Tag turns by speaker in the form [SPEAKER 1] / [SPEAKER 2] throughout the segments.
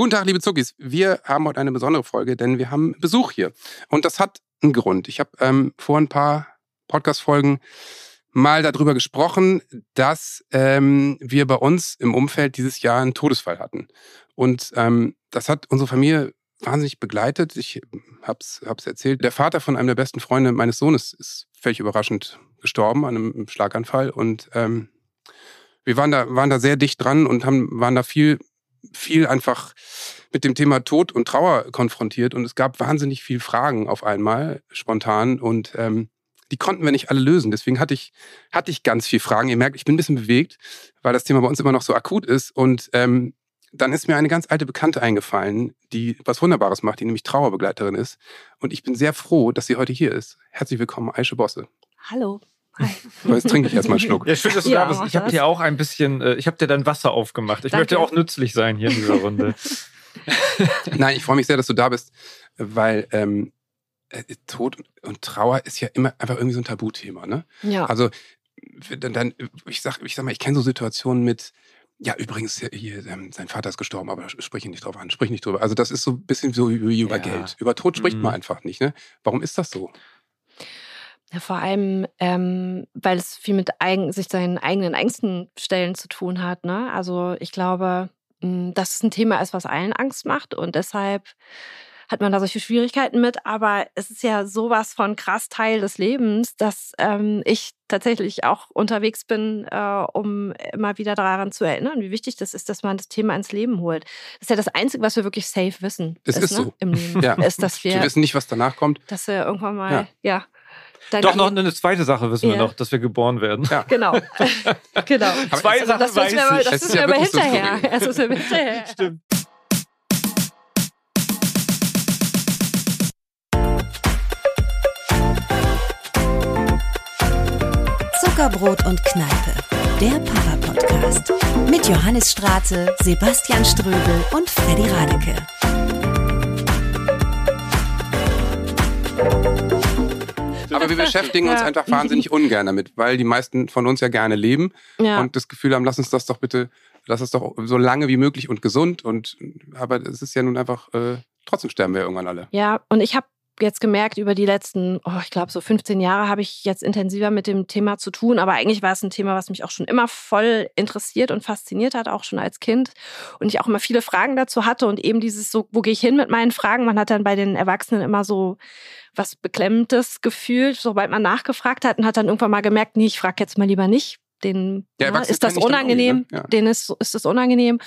[SPEAKER 1] Guten Tag, liebe Zuckis. Wir haben heute eine besondere Folge, denn wir haben Besuch hier. Und das hat einen Grund. Ich habe ähm, vor ein paar Podcast-Folgen mal darüber gesprochen, dass ähm, wir bei uns im Umfeld dieses Jahr einen Todesfall hatten. Und ähm, das hat unsere Familie wahnsinnig begleitet. Ich hab's, hab's erzählt. Der Vater von einem der besten Freunde meines Sohnes ist völlig überraschend gestorben an einem Schlaganfall. Und ähm, wir waren da, waren da sehr dicht dran und haben, waren da viel, viel einfach mit dem Thema Tod und Trauer konfrontiert. Und es gab wahnsinnig viel Fragen auf einmal, spontan. Und ähm, die konnten wir nicht alle lösen. Deswegen hatte ich, hatte ich ganz viel Fragen. Ihr merkt, ich bin ein bisschen bewegt, weil das Thema bei uns immer noch so akut ist. Und ähm, dann ist mir eine ganz alte Bekannte eingefallen, die was Wunderbares macht, die nämlich Trauerbegleiterin ist. Und ich bin sehr froh, dass sie heute hier ist. Herzlich willkommen, Aische Bosse.
[SPEAKER 2] Hallo. Hi.
[SPEAKER 1] Jetzt trinke ich erstmal einen Schluck.
[SPEAKER 3] Ja, schön, dass du
[SPEAKER 2] Ja,
[SPEAKER 3] da bist. Ich habe dir auch ein bisschen, äh, ich habe dir dein Wasser aufgemacht. Ich
[SPEAKER 2] Danke.
[SPEAKER 3] möchte auch nützlich sein hier in dieser Runde.
[SPEAKER 1] Nein, ich freue mich sehr, dass du da bist, weil ähm, äh, Tod und Trauer ist ja immer einfach irgendwie so ein Tabuthema. Ne?
[SPEAKER 2] Ja.
[SPEAKER 1] Also dann, dann ich sag, ich sag mal, ich kenne so Situationen mit, ja, übrigens, hier, hier, ähm, sein Vater ist gestorben, aber sprich ihn nicht drauf an, sprich nicht drüber. Also das ist so ein bisschen so wie über
[SPEAKER 3] Ja.
[SPEAKER 1] Geld. Über Tod spricht
[SPEAKER 3] Mhm.
[SPEAKER 1] man einfach nicht. Ne? Warum ist das so?
[SPEAKER 2] Ja, vor allem, ähm, weil es viel mit eigen, sich seinen eigenen Ängsten stellen zu tun hat. Ne? Also ich glaube, mh, dass es ein Thema ist, was allen Angst macht und deshalb hat man da solche Schwierigkeiten mit. Aber es ist ja sowas von krass Teil des Lebens, dass ähm, ich tatsächlich auch unterwegs bin, äh, um immer wieder daran zu erinnern, wie wichtig das ist, dass man das Thema ins Leben holt. Das ist ja das Einzige, was wir wirklich safe wissen.
[SPEAKER 1] Es ist
[SPEAKER 2] ne?
[SPEAKER 1] so.
[SPEAKER 2] im Leben.
[SPEAKER 1] Ja.
[SPEAKER 2] Ist, dass
[SPEAKER 1] Wir
[SPEAKER 2] wir,
[SPEAKER 1] wissen nicht, was danach kommt.
[SPEAKER 2] dass wir irgendwann mal,
[SPEAKER 1] Ja.
[SPEAKER 2] ja. Dann
[SPEAKER 3] Doch noch eine zweite Sache wissen wir
[SPEAKER 2] Ja.
[SPEAKER 3] noch, dass wir geboren werden.
[SPEAKER 1] Ja.
[SPEAKER 2] Genau. genau.
[SPEAKER 3] Zwei Sachen
[SPEAKER 2] das
[SPEAKER 3] weiß
[SPEAKER 2] wissen wir aber,
[SPEAKER 3] ich.
[SPEAKER 2] das
[SPEAKER 1] Es ist
[SPEAKER 2] wissen
[SPEAKER 1] ja
[SPEAKER 2] wir aber
[SPEAKER 1] so
[SPEAKER 2] hinterher. Das wissen wir hinterher.
[SPEAKER 3] Stimmt.
[SPEAKER 4] Zuckerbrot und Kneipe, der Papa-Podcast. Mit Johannes Strate, Sebastian Ströbel und Freddy Radeke.
[SPEAKER 1] Aber wir beschäftigen uns
[SPEAKER 2] Ja.
[SPEAKER 1] einfach wahnsinnig ungern damit, weil die meisten von uns ja gerne leben
[SPEAKER 2] Ja.
[SPEAKER 1] und das Gefühl haben, lass uns das doch bitte, lass es doch so lange wie möglich und gesund. Und aber es ist ja nun einfach, äh, trotzdem sterben wir irgendwann alle.
[SPEAKER 2] ja, und ich habe jetzt gemerkt, über die letzten, oh, ich glaube, so 15 Jahre habe ich jetzt intensiver mit dem Thema zu tun. Aber eigentlich war es ein Thema, was mich auch schon immer voll interessiert und fasziniert hat, auch schon als Kind. Und ich auch immer viele Fragen dazu hatte und eben dieses so, wo gehe ich hin mit meinen Fragen? Man hat dann bei den Erwachsenen immer so was Beklemmendes gefühlt, sobald man nachgefragt hat und hat dann irgendwann mal gemerkt, nee, ich frage jetzt mal lieber nicht. Den,
[SPEAKER 1] Ja,
[SPEAKER 2] ne, ist das unangenehm?
[SPEAKER 1] ne? Ja.
[SPEAKER 2] Denen ist, ist das unangenehm.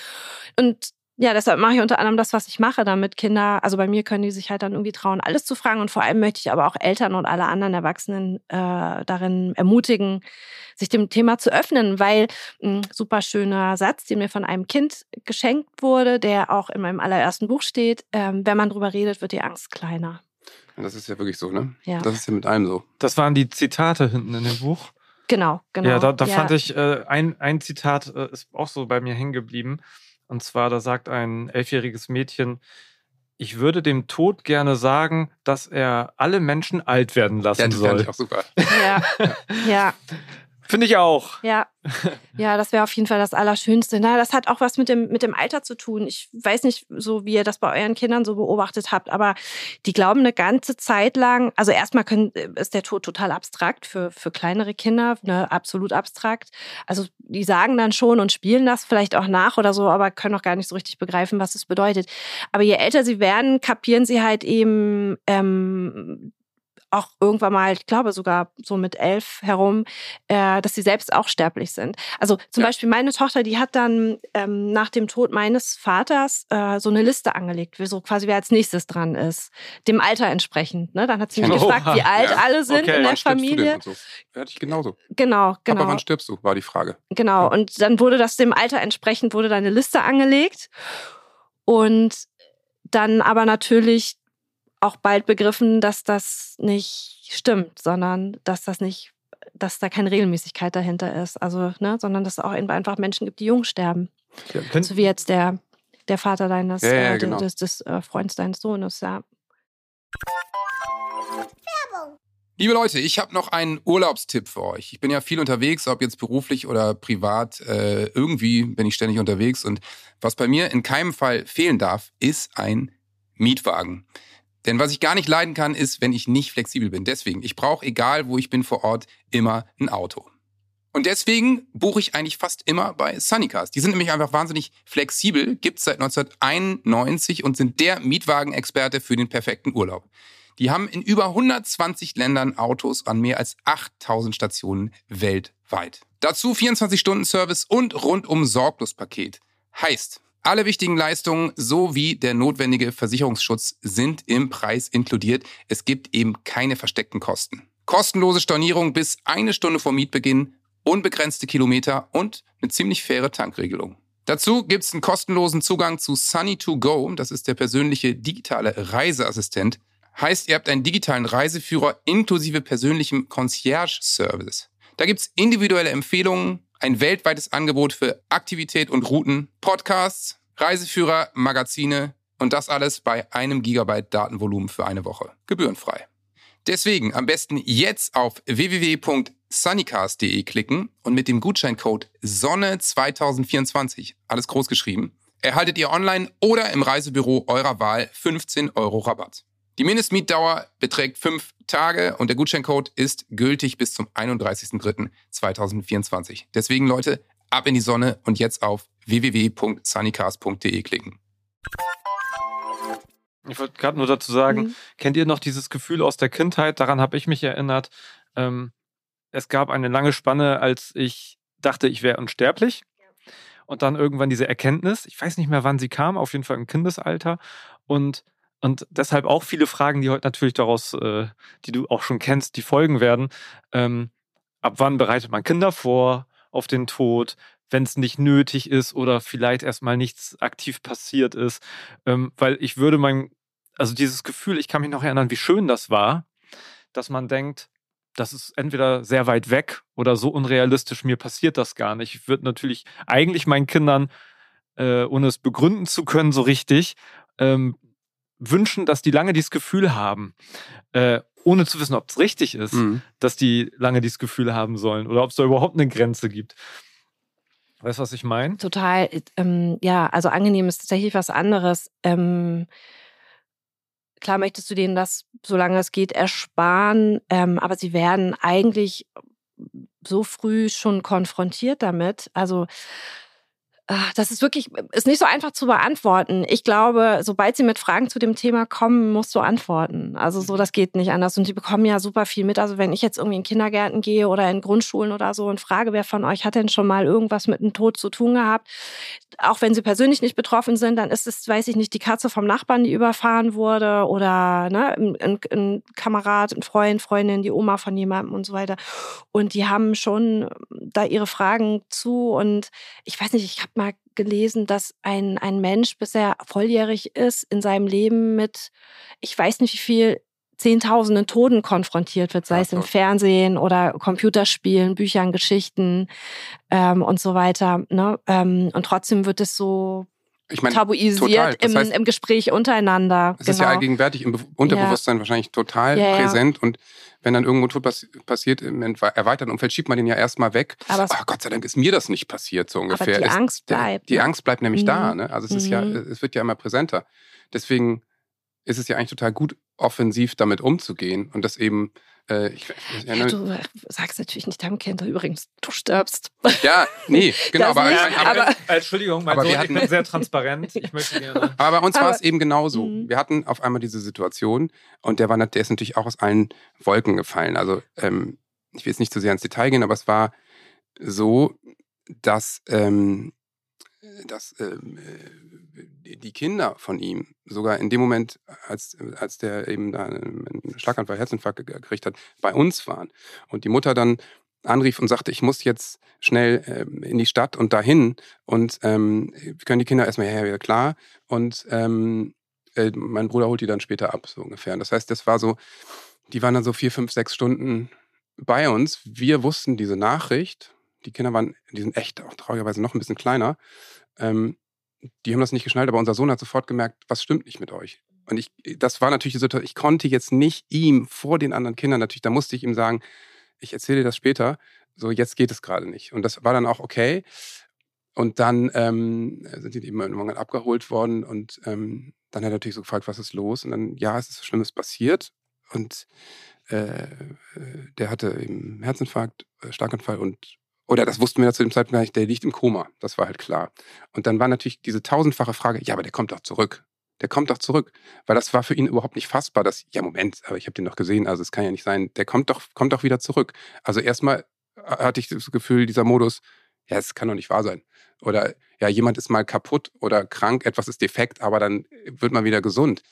[SPEAKER 2] Und ja, deshalb mache ich unter anderem das, was ich mache, damit Kinder, also bei mir können die sich halt dann irgendwie trauen, alles zu fragen. Und vor allem möchte ich aber auch Eltern und alle anderen Erwachsenen äh, darin ermutigen, sich dem Thema zu öffnen, weil ein super schöner Satz, den mir von einem Kind geschenkt wurde, der auch in meinem allerersten Buch steht, ähm, wenn man drüber redet, wird die Angst kleiner.
[SPEAKER 1] Das ist ja wirklich so, ne?
[SPEAKER 2] Ja.
[SPEAKER 1] Das ist ja mit allem so.
[SPEAKER 3] Das waren die Zitate hinten in dem Buch.
[SPEAKER 2] Genau, genau.
[SPEAKER 3] Ja, da, da fand ich, äh, ein, ein Zitat äh, ist auch so bei mir hängen geblieben. Und zwar, da sagt ein elfjähriges Mädchen, ich würde dem Tod gerne sagen, dass er alle Menschen alt werden lassen
[SPEAKER 1] Ja, das fand
[SPEAKER 3] soll.
[SPEAKER 1] ich auch super.
[SPEAKER 2] Ja, ja,
[SPEAKER 3] Finde ich auch.
[SPEAKER 2] Ja, ja, das wäre auf jeden Fall das Allerschönste. Na, das hat auch was mit dem, mit dem Alter zu tun. Ich weiß nicht, so wie ihr das bei euren Kindern so beobachtet habt, aber die glauben eine ganze Zeit lang, also erstmal können, ist der Tod total abstrakt für, für kleinere Kinder, ne, absolut abstrakt. Also die sagen dann schon und spielen das vielleicht auch nach oder so, aber können auch gar nicht so richtig begreifen, was es bedeutet. Aber je älter sie werden, kapieren sie halt eben ähm, auch irgendwann mal, ich glaube sogar so mit elf herum, äh, dass sie selbst auch sterblich sind. Also zum
[SPEAKER 1] Ja.
[SPEAKER 2] Beispiel meine Tochter, die hat dann ähm, nach dem Tod meines Vaters äh, so eine Liste angelegt, wie so quasi wer als nächstes dran ist, dem Alter entsprechend. Ne? Dann hat sie mich
[SPEAKER 1] Oha.
[SPEAKER 2] gefragt, wie alt
[SPEAKER 1] Ja.
[SPEAKER 2] alle sind
[SPEAKER 3] Okay.
[SPEAKER 2] in der Familie.
[SPEAKER 1] so? Ja, hatte ich genauso.
[SPEAKER 2] Genau, genau.
[SPEAKER 1] Papa, wann stirbst du? War die Frage.
[SPEAKER 2] Genau, und dann wurde das dem Alter entsprechend, wurde da eine Liste angelegt. Und dann aber natürlich auch bald begriffen, dass das nicht stimmt, sondern dass das nicht, dass da keine Regelmäßigkeit dahinter ist. Also, ne, sondern dass es auch einfach Menschen gibt, die jung sterben.
[SPEAKER 3] Ja,
[SPEAKER 2] So wie jetzt der, der Vater deines,
[SPEAKER 1] Ja, ja,
[SPEAKER 2] äh,
[SPEAKER 1] genau.
[SPEAKER 2] des, des äh, Freundes deines Sohnes, ja.
[SPEAKER 1] Liebe Leute, ich habe noch einen Urlaubstipp für euch. Ich bin ja viel unterwegs, ob jetzt beruflich oder privat. Äh, irgendwie bin ich ständig unterwegs und was bei mir in keinem Fall fehlen darf, ist ein Mietwagen. Denn was ich gar nicht leiden kann, ist, wenn ich nicht flexibel bin. Deswegen, ich brauche, egal wo ich bin vor Ort, immer ein Auto. Und deswegen buche ich eigentlich fast immer bei Sunnycars. Die sind nämlich einfach wahnsinnig flexibel, gibt's seit 1991 und sind der Mietwagenexperte für den perfekten Urlaub. Die haben in über 120 Ländern Autos an mehr als 8000 Stationen weltweit. Dazu 24-Stunden-Service und rundum Sorglospaket. Heißt, alle wichtigen Leistungen sowie der notwendige Versicherungsschutz sind im Preis inkludiert. Es gibt eben keine versteckten Kosten. Kostenlose Stornierung bis eine Stunde vor Mietbeginn, unbegrenzte Kilometer und eine ziemlich faire Tankregelung. Dazu gibt's einen kostenlosen Zugang zu Sunny2Go, das ist der persönliche digitale Reiseassistent. Heißt, ihr habt einen digitalen Reiseführer inklusive persönlichem Concierge-Service. Da gibt's individuelle Empfehlungen, ein weltweites Angebot für Aktivität und Routen, Podcasts, Reiseführer, Magazine und das alles bei einem Gigabyte Datenvolumen für eine Woche. Gebührenfrei. Deswegen am besten jetzt auf www.sunnycast.de klicken und mit dem Gutscheincode Sonne2024, alles groß geschrieben, erhaltet ihr online oder im Reisebüro eurer Wahl 15 Euro Rabatt. Die Mindestmietdauer beträgt fünf Tage und der Gutscheincode ist gültig bis zum 31.03.2024. Deswegen Leute, ab in die Sonne und jetzt auf www.sunnycast.de klicken.
[SPEAKER 3] Ich wollte gerade nur dazu sagen, mhm. kennt ihr noch dieses Gefühl aus der Kindheit? Daran habe ich mich erinnert. Ähm, es gab eine lange Spanne, als ich dachte, ich wäre unsterblich. Und dann irgendwann diese Erkenntnis, ich weiß nicht mehr, wann sie kam, auf jeden Fall im Kindesalter. Und, und deshalb auch viele Fragen, die heute natürlich daraus, äh, die du auch schon kennst, die folgen werden. Ähm, ab wann bereitet man Kinder vor auf den Tod? wenn es nicht nötig ist oder vielleicht erstmal nichts aktiv passiert ist. Ähm, weil ich würde mein, also dieses Gefühl, ich kann mich noch erinnern, wie schön das war, dass man denkt, das ist entweder sehr weit weg oder so unrealistisch, mir passiert das gar nicht. Ich würde natürlich eigentlich meinen Kindern, äh, ohne es begründen zu können, so richtig, ähm, wünschen, dass die lange dieses Gefühl haben, äh, ohne zu wissen, ob es richtig ist, mhm. dass die lange dieses Gefühl haben sollen oder ob es da überhaupt eine Grenze gibt. Weißt du, was ich meine?
[SPEAKER 2] Total. Ähm, ja, also angenehm ist tatsächlich was anderes. Ähm, klar möchtest du denen das, solange es geht, ersparen, ähm, aber sie werden eigentlich so früh schon konfrontiert damit. Also Ah, das ist wirklich, ist nicht so einfach zu beantworten. Ich glaube, sobald sie mit Fragen zu dem Thema kommen, musst du antworten. Also so, das geht nicht anders. Und die bekommen ja super viel mit. Also wenn ich jetzt irgendwie in Kindergärten gehe oder in Grundschulen oder so und frage, wer von euch hat denn schon mal irgendwas mit dem Tod zu tun gehabt, auch wenn sie persönlich nicht betroffen sind, dann ist es, weiß ich nicht, die Katze vom Nachbarn, die überfahren wurde oder ne, ein, ein Kamerad, ein Freund, Freundin, die Oma von jemandem und so weiter. Und die haben schon da ihre Fragen zu. Und ich weiß nicht, ich habe mal gelesen, dass ein, ein Mensch, bis er volljährig ist, in seinem Leben mit, ich weiß nicht wie viel, Zehntausenden Toten konfrontiert wird, sei es im Fernsehen oder Computerspielen, Büchern, Geschichten ähm, und so weiter. Ne? Ähm, und trotzdem wird es so ich mein, tabuisiert im, heißt, im, Gespräch untereinander.
[SPEAKER 1] Es genau. ist ja genau. allgegenwärtig im Unterbewusstsein ja. wahrscheinlich total ja, präsent und wenn dann irgendwo Tod pass passiert im erweiterten Umfeld, schiebt man den ja erstmal weg. Aber oh, Gott sei Dank ist mir das nicht passiert, so ungefähr.
[SPEAKER 2] Die Angst bleibt.
[SPEAKER 1] Die, die ne? Angst bleibt nämlich mhm. da. Ne? Also es ist ja, mhm. es wird ja immer präsenter. Deswegen ist es ja eigentlich total gut, offensiv damit umzugehen und das eben äh, ich,
[SPEAKER 2] ja, ja, du sagst natürlich nicht deinem Kind übrigens, du stirbst.
[SPEAKER 1] Ja, nee, genau. aber,
[SPEAKER 3] nicht, aber, aber, aber, Entschuldigung, mein aber Sohn, hatten, ich bin sehr transparent. Ich möchte gerne.
[SPEAKER 1] Aber bei uns war es eben genauso. Mhm. Wir hatten auf einmal diese Situation und der, war, der ist natürlich auch aus allen Wolken gefallen. Also ähm, ich will jetzt nicht zu sehr ins Detail gehen, aber es war so, dass, ähm, dass ähm, die Kinder von ihm, sogar in dem Moment, als, als der eben einen Schlaganfall, Herzinfarkt gekriegt hat, bei uns waren. Und die Mutter dann anrief und sagte, ich muss jetzt schnell ähm, in die Stadt und dahin. Und ähm, können die Kinder erstmal, ja, ja, klar. Und ähm, äh, mein Bruder holt die dann später ab, so ungefähr. Das heißt, das war so, die waren dann so vier, fünf, sechs Stunden bei uns. Wir wussten diese Nachricht. Die Kinder waren, die sind echt auch traurigerweise noch ein bisschen kleiner. Ähm, die haben das nicht geschnallt, aber unser Sohn hat sofort gemerkt, was stimmt nicht mit euch. Und ich, das war natürlich die Situation, ich konnte jetzt nicht ihm vor den anderen Kindern natürlich, da musste ich ihm sagen, ich erzähle dir das später, so jetzt geht es gerade nicht. Und das war dann auch okay. Und dann ähm, sind die eben irgendwann abgeholt worden und ähm, dann hat er natürlich so gefragt, was ist los? Und dann, ja, es ist was Schlimmes passiert. Und äh, der hatte eben Herzinfarkt, äh, Starkanfall und oder das wussten wir zu dem Zeitpunkt gar nicht, der liegt im Koma. Das war halt klar. Und dann war natürlich diese tausendfache Frage, ja, aber der kommt doch zurück. Der kommt doch zurück. Weil das war für ihn überhaupt nicht fassbar, dass, ja, Moment, aber ich habe den doch gesehen, also es kann ja nicht sein, der kommt doch, kommt doch wieder zurück. Also erstmal hatte ich das Gefühl, dieser Modus, ja, es kann doch nicht wahr sein. Oder ja, jemand ist mal kaputt oder krank, etwas ist defekt, aber dann wird man wieder gesund.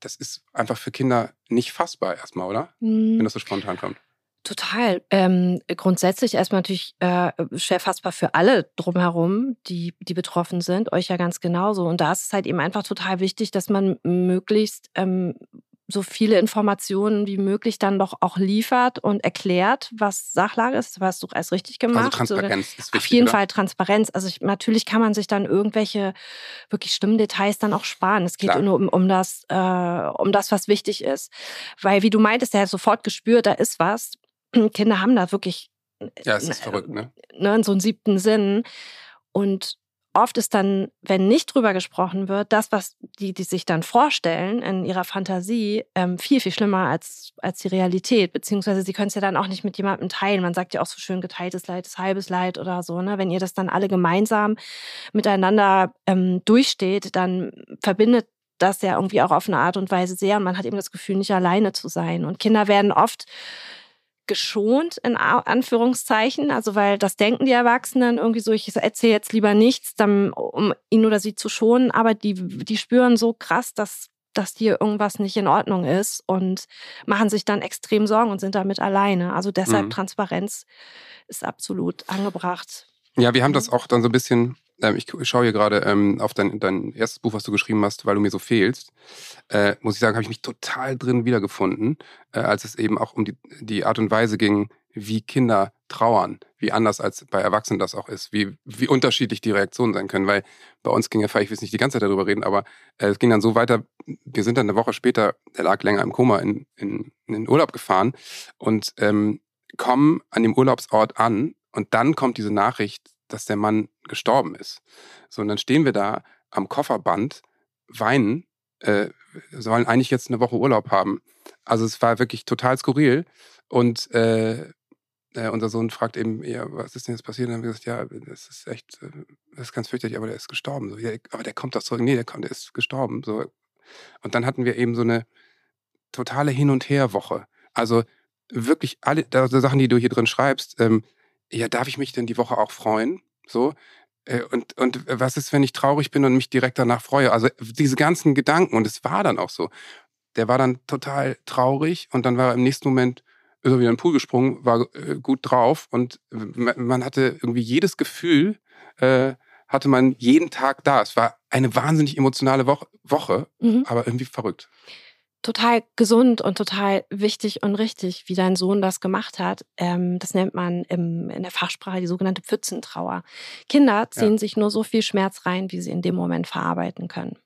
[SPEAKER 1] Das ist einfach für Kinder nicht fassbar erstmal, oder? Mhm. Wenn das so spontan kommt.
[SPEAKER 2] Total. Ähm, grundsätzlich erstmal natürlich äh, schwer fassbar für alle drumherum, die, die betroffen sind, euch ja ganz genauso. Und da ist es halt eben einfach total wichtig, dass man möglichst ähm, so viele Informationen wie möglich dann doch auch liefert und erklärt, was Sachlage ist. Hast du alles richtig also gemacht.
[SPEAKER 1] Also Transparenz ist wichtig.
[SPEAKER 2] Auf jeden
[SPEAKER 1] oder?
[SPEAKER 2] Fall Transparenz. Also ich, natürlich kann man sich dann irgendwelche wirklich schlimmen Details dann auch sparen. Es geht Klar. nur um, um, das, äh, um das, was wichtig ist. Weil, wie du meintest, der hat sofort gespürt, da ist was. Kinder haben da wirklich
[SPEAKER 1] ja, es ist verrückt, ne?
[SPEAKER 2] ne? So einen siebten Sinn. Und oft ist dann, wenn nicht drüber gesprochen wird, das, was die, die sich dann vorstellen in ihrer Fantasie, ähm, viel, viel schlimmer als, als die Realität. Beziehungsweise sie können es ja dann auch nicht mit jemandem teilen. Man sagt ja auch so schön, geteiltes Leid ist halbes Leid oder so. Ne? Wenn ihr das dann alle gemeinsam miteinander ähm, durchsteht, dann verbindet das ja irgendwie auch auf eine Art und Weise sehr. Und man hat eben das Gefühl, nicht alleine zu sein. Und Kinder werden oft geschont, in Anführungszeichen. Also, weil das denken die Erwachsenen irgendwie so, ich erzähle jetzt lieber nichts, dann, um ihn oder sie zu schonen. Aber die, die spüren so krass, dass, dass hier irgendwas nicht in Ordnung ist und machen sich dann extrem Sorgen und sind damit alleine. Also deshalb mhm. Transparenz ist absolut angebracht.
[SPEAKER 1] Ja, wir haben das auch dann so ein bisschen ähm, ich schaue hier gerade ähm, auf dein, dein erstes Buch, was du geschrieben hast, weil du mir so fehlst. Äh, muss ich sagen, habe ich mich total drin wiedergefunden, äh, als es eben auch um die, die Art und Weise ging, wie Kinder trauern, wie anders als bei Erwachsenen das auch ist, wie, wie unterschiedlich die Reaktionen sein können. Weil bei uns ging ja, ich will nicht die ganze Zeit darüber reden, aber äh, es ging dann so weiter, wir sind dann eine Woche später, er lag länger im Koma, in, in, in den Urlaub gefahren und ähm, kommen an dem Urlaubsort an und dann kommt diese Nachricht, dass der Mann gestorben ist. So, und dann stehen wir da am Kofferband, weinen, äh, sollen eigentlich jetzt eine Woche Urlaub haben. Also es war wirklich total skurril. Und äh, äh, unser Sohn fragt eben, ja, was ist denn jetzt passiert? Und dann haben wir gesagt, ja, das ist echt, äh, das ist ganz fürchterlich, aber der ist gestorben. So, ja, aber der kommt doch zurück. Nee, der kommt, der ist gestorben. So. Und dann hatten wir eben so eine totale Hin- und Her-Woche. Also wirklich alle also Sachen, die du hier drin schreibst, ähm, ja, darf ich mich denn die Woche auch freuen? So. Äh, und, und was ist, wenn ich traurig bin und mich direkt danach freue? Also diese ganzen Gedanken, und es war dann auch so. Der war dann total traurig und dann war er im nächsten Moment ist er wieder in den Pool gesprungen, war äh, gut drauf und man hatte irgendwie jedes Gefühl, äh, hatte man jeden Tag da. Es war eine wahnsinnig emotionale Woche, Woche mhm. aber irgendwie verrückt
[SPEAKER 2] total gesund und total wichtig und richtig, wie dein Sohn das gemacht hat. Ähm, das nennt man im, in der Fachsprache die sogenannte Pfützentrauer. Kinder ziehen ja. sich nur so viel Schmerz rein, wie sie in dem Moment verarbeiten können.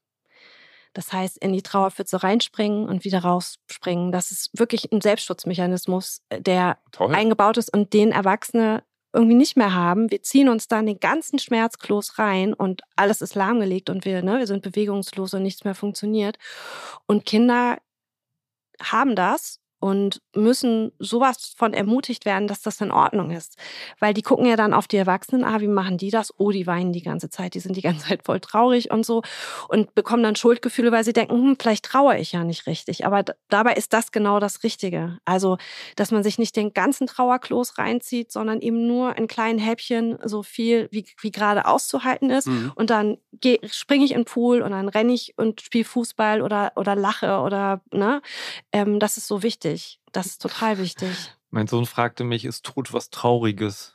[SPEAKER 2] Das heißt, in die Trauerpfütze reinspringen und wieder rausspringen. Das ist wirklich ein Selbstschutzmechanismus, äh, der Toll. eingebaut ist und den Erwachsene irgendwie nicht mehr haben. Wir ziehen uns dann den ganzen Schmerzkloß rein und alles ist lahmgelegt und wir, ne, wir sind bewegungslos und nichts mehr funktioniert. Und Kinder haben das und müssen sowas von ermutigt werden, dass das in Ordnung ist. Weil die gucken ja dann auf die Erwachsenen, ah, wie machen die das? Oh, die weinen die ganze Zeit, die sind die ganze Zeit voll traurig und so und bekommen dann Schuldgefühle, weil sie denken, hm, vielleicht traue ich ja nicht richtig. Aber dabei ist das genau das Richtige. Also, dass man sich nicht den ganzen Trauerkloß reinzieht, sondern eben nur in kleinen Häppchen so viel, wie, wie gerade auszuhalten ist. Mhm. Und dann springe ich in den Pool und dann renne ich und spiele Fußball oder, oder lache oder, ne? Ähm, das ist so wichtig wichtig. Das ist total wichtig.
[SPEAKER 3] Mein Sohn fragte mich, ist Tod was Trauriges?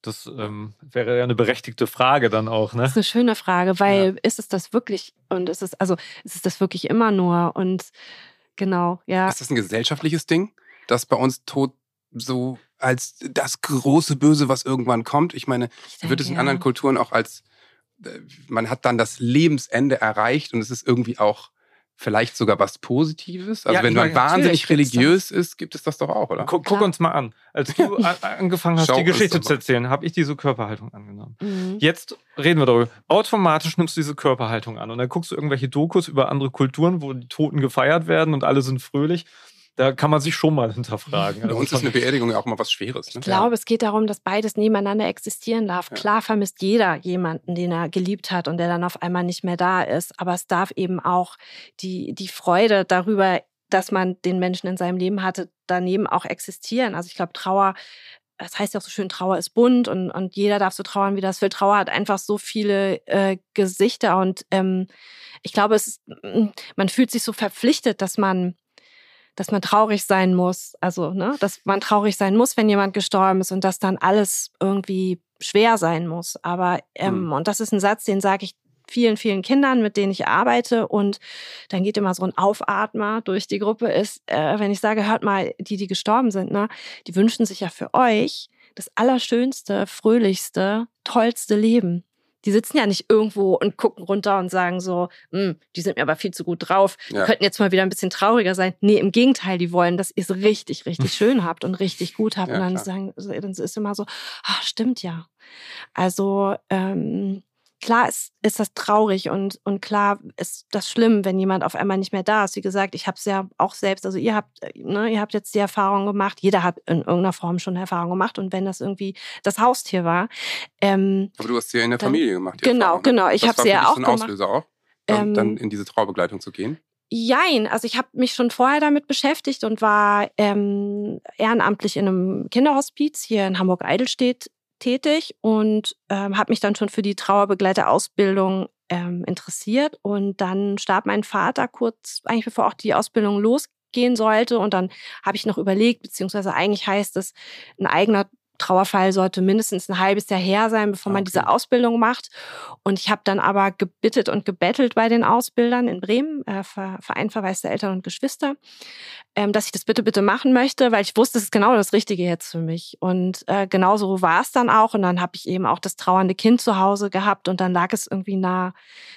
[SPEAKER 3] Das ähm, wäre ja eine berechtigte Frage dann auch, ne?
[SPEAKER 2] Das ist eine schöne Frage, weil ja. ist es das wirklich und ist es also ist es das wirklich immer nur und genau, ja.
[SPEAKER 1] Ist das ein gesellschaftliches Ding, dass bei uns Tod so als das große Böse, was irgendwann kommt? Ich meine, ich denke, wird es in ja. anderen Kulturen auch als äh, man hat dann das Lebensende erreicht und es ist irgendwie auch vielleicht sogar was Positives? Also
[SPEAKER 3] Ja,
[SPEAKER 1] wenn man wahnsinnig religiös ist, gibt es das doch auch, oder?
[SPEAKER 3] Guck, guck uns mal an. Als du angefangen hast,
[SPEAKER 1] Schau
[SPEAKER 3] die Geschichte zu erzählen, habe ich diese Körperhaltung angenommen.
[SPEAKER 2] Mhm.
[SPEAKER 3] Jetzt reden wir darüber. Automatisch nimmst du diese Körperhaltung an und dann guckst du irgendwelche Dokus über andere Kulturen, wo die Toten gefeiert werden und alle sind fröhlich. Da kann man sich schon mal hinterfragen.
[SPEAKER 1] Bei
[SPEAKER 3] Also
[SPEAKER 1] uns ist eine Beerdigung ja auch immer was Schweres. Ne?
[SPEAKER 2] Ich glaube, es geht darum, dass beides nebeneinander existieren darf.
[SPEAKER 1] Ja.
[SPEAKER 2] Klar vermisst jeder jemanden, den er geliebt hat und der dann auf einmal nicht mehr da ist. Aber es darf eben auch die, die Freude darüber, dass man den Menschen in seinem Leben hatte, daneben auch existieren. Also ich glaube, Trauer, das heißt ja auch so schön, Trauer ist bunt und, und jeder darf so trauern, wie das will. Trauer hat einfach so viele äh, Gesichter und ähm, ich glaube, es ist, man fühlt sich so verpflichtet, dass man dass man traurig sein muss, also ne, dass man traurig sein muss, wenn jemand gestorben ist und dass dann alles irgendwie schwer sein muss. Aber ähm,
[SPEAKER 1] Mhm.
[SPEAKER 2] und das ist ein Satz, den sage ich vielen, vielen Kindern, mit denen ich arbeite und dann geht immer so ein Aufatmer durch die Gruppe. Ist, äh, wenn ich sage, hört mal, die, die gestorben sind, ne, die wünschen sich ja für euch das allerschönste, fröhlichste, tollste Leben. Die sitzen ja nicht irgendwo und gucken runter und sagen so, "Hm, die sind mir aber viel zu gut drauf. Die
[SPEAKER 1] Ja.
[SPEAKER 2] könnten jetzt mal wieder ein bisschen trauriger sein. Nee, im Gegenteil, die wollen, dass ihr es richtig, richtig schön habt und richtig gut habt.
[SPEAKER 1] Ja,
[SPEAKER 2] und dann
[SPEAKER 1] klar.
[SPEAKER 2] sagen, dann ist immer so, ah, stimmt ja. Also ähm, klar ist, ist das traurig und, und klar ist das schlimm, wenn jemand auf einmal nicht mehr da ist. Wie gesagt, ich habe es ja auch selbst, also ihr habt, äh, ne, ihr habt jetzt die Erfahrung gemacht, jeder hat in irgendeiner Form schon eine Erfahrung gemacht und wenn das irgendwie das Haustier war, ähm,
[SPEAKER 1] Aber du hast sie ja in der
[SPEAKER 2] Dann-
[SPEAKER 1] Familie gemacht.
[SPEAKER 2] genau,
[SPEAKER 1] ne?
[SPEAKER 2] genau, ich habe sie ja auch
[SPEAKER 1] so ein
[SPEAKER 2] gemacht.
[SPEAKER 1] Auslöser auch, ähm,
[SPEAKER 2] Ähm,
[SPEAKER 1] dann in diese Trauerbegleitung zu gehen.
[SPEAKER 2] Jein, also ich habe mich schon vorher damit beschäftigt und war ähm, ehrenamtlich in einem Kinderhospiz hier in Hamburg-Eidelstedt tätig und ähm, habe mich dann schon für die Trauerbegleiterausbildung ähm, interessiert. Und dann starb mein Vater kurz, eigentlich bevor auch die Ausbildung losgehen sollte. Und dann habe ich noch überlegt, beziehungsweise eigentlich heißt es, ein eigener Trauerfall sollte mindestens ein halbes Jahr her sein, bevor man
[SPEAKER 1] Okay.
[SPEAKER 2] diese Ausbildung macht. Und ich habe dann aber gebittet und gebettelt bei den Ausbildern in Bremen, äh, Ver- Verein verwaiste Eltern und Geschwister, ähm, dass ich das bitte, bitte machen möchte, weil ich wusste, es ist genau das Richtige jetzt für mich. Und äh, genauso war es dann auch. Und dann habe ich eben auch das trauernde Kind zu Hause gehabt und dann lag es irgendwie nah,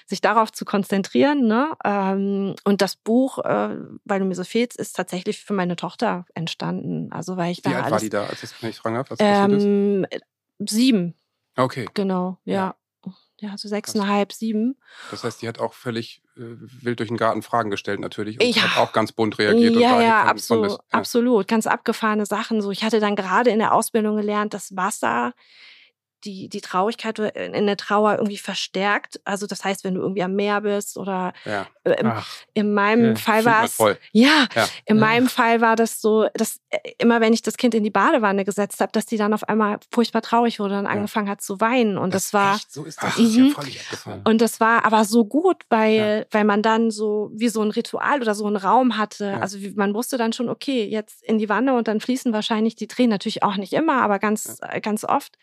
[SPEAKER 2] sich darauf zu konzentrieren. Ne? Ähm, und das Buch, äh, weil du mir so fehlst, ist tatsächlich für meine Tochter entstanden. Also weil ich
[SPEAKER 1] Wie
[SPEAKER 2] da
[SPEAKER 1] alt war
[SPEAKER 2] alles.
[SPEAKER 1] die da, als ich fragen darf?
[SPEAKER 2] Ähm, sieben,
[SPEAKER 1] Okay,
[SPEAKER 2] genau, ja.
[SPEAKER 1] Ja.
[SPEAKER 2] Ja, so sechseinhalb, sieben.
[SPEAKER 1] das heißt, die hat auch völlig äh, wild durch den Garten Fragen gestellt natürlich und
[SPEAKER 2] Ja.
[SPEAKER 1] hat auch ganz bunt reagiert. und
[SPEAKER 2] Ja, ja, absolut,
[SPEAKER 1] bis- ja.
[SPEAKER 2] absolut. Ganz abgefahrene Sachen. So, ich hatte dann gerade in der Ausbildung gelernt, dass Wasser die, die Traurigkeit in der Trauer irgendwie verstärkt. Also das heißt, wenn du irgendwie am Meer bist oder
[SPEAKER 1] Ja,
[SPEAKER 2] äh, im, in meinem
[SPEAKER 3] ja,
[SPEAKER 2] Fall war es ja,
[SPEAKER 1] Ja.
[SPEAKER 2] in
[SPEAKER 3] Ja.
[SPEAKER 2] meinem Fall war das so, dass äh, immer wenn ich das Kind in die Badewanne gesetzt habe, dass die dann auf einmal furchtbar traurig wurde und angefangen hat zu weinen. Und das,
[SPEAKER 1] ist
[SPEAKER 2] war
[SPEAKER 1] Echt, so ist das. Das
[SPEAKER 2] mhm. und das war aber so gut, weil, weil man dann so wie so ein Ritual oder so einen Raum hatte. Also man wusste dann schon, okay, jetzt in die Wanne und dann fließen wahrscheinlich die Tränen. Natürlich auch nicht immer, aber ganz, äh, ganz oft.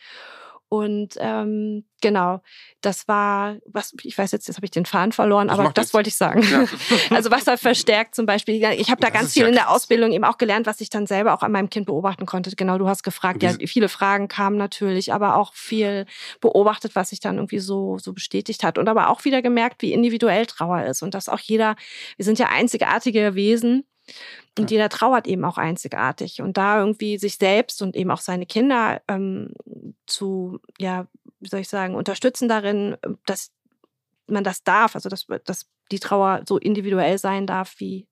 [SPEAKER 2] Und ähm, genau, das war, was, ich weiß jetzt, jetzt habe ich den Faden verloren,
[SPEAKER 1] Das
[SPEAKER 2] aber das wollte ich sagen.
[SPEAKER 1] Ja.
[SPEAKER 2] Also Wasser verstärkt zum Beispiel. Ich habe da
[SPEAKER 1] Das
[SPEAKER 2] ganz viel
[SPEAKER 1] ja
[SPEAKER 2] in der. Ausbildung eben auch gelernt, was ich dann selber auch an meinem Kind beobachten konnte. Genau, du hast gefragt, ja, viele Fragen kamen natürlich, aber auch viel beobachtet, was sich dann irgendwie so, so bestätigt hat. Und aber auch wieder gemerkt, wie individuell Trauer ist und dass auch jeder, wir sind ja einzigartige Wesen. Und jeder trauert eben auch einzigartig. Und da irgendwie sich selbst und eben auch seine Kinder ähm, zu, ja, wie soll ich sagen, unterstützen darin, dass man das darf, also dass, dass die Trauer so individuell sein darf, wie,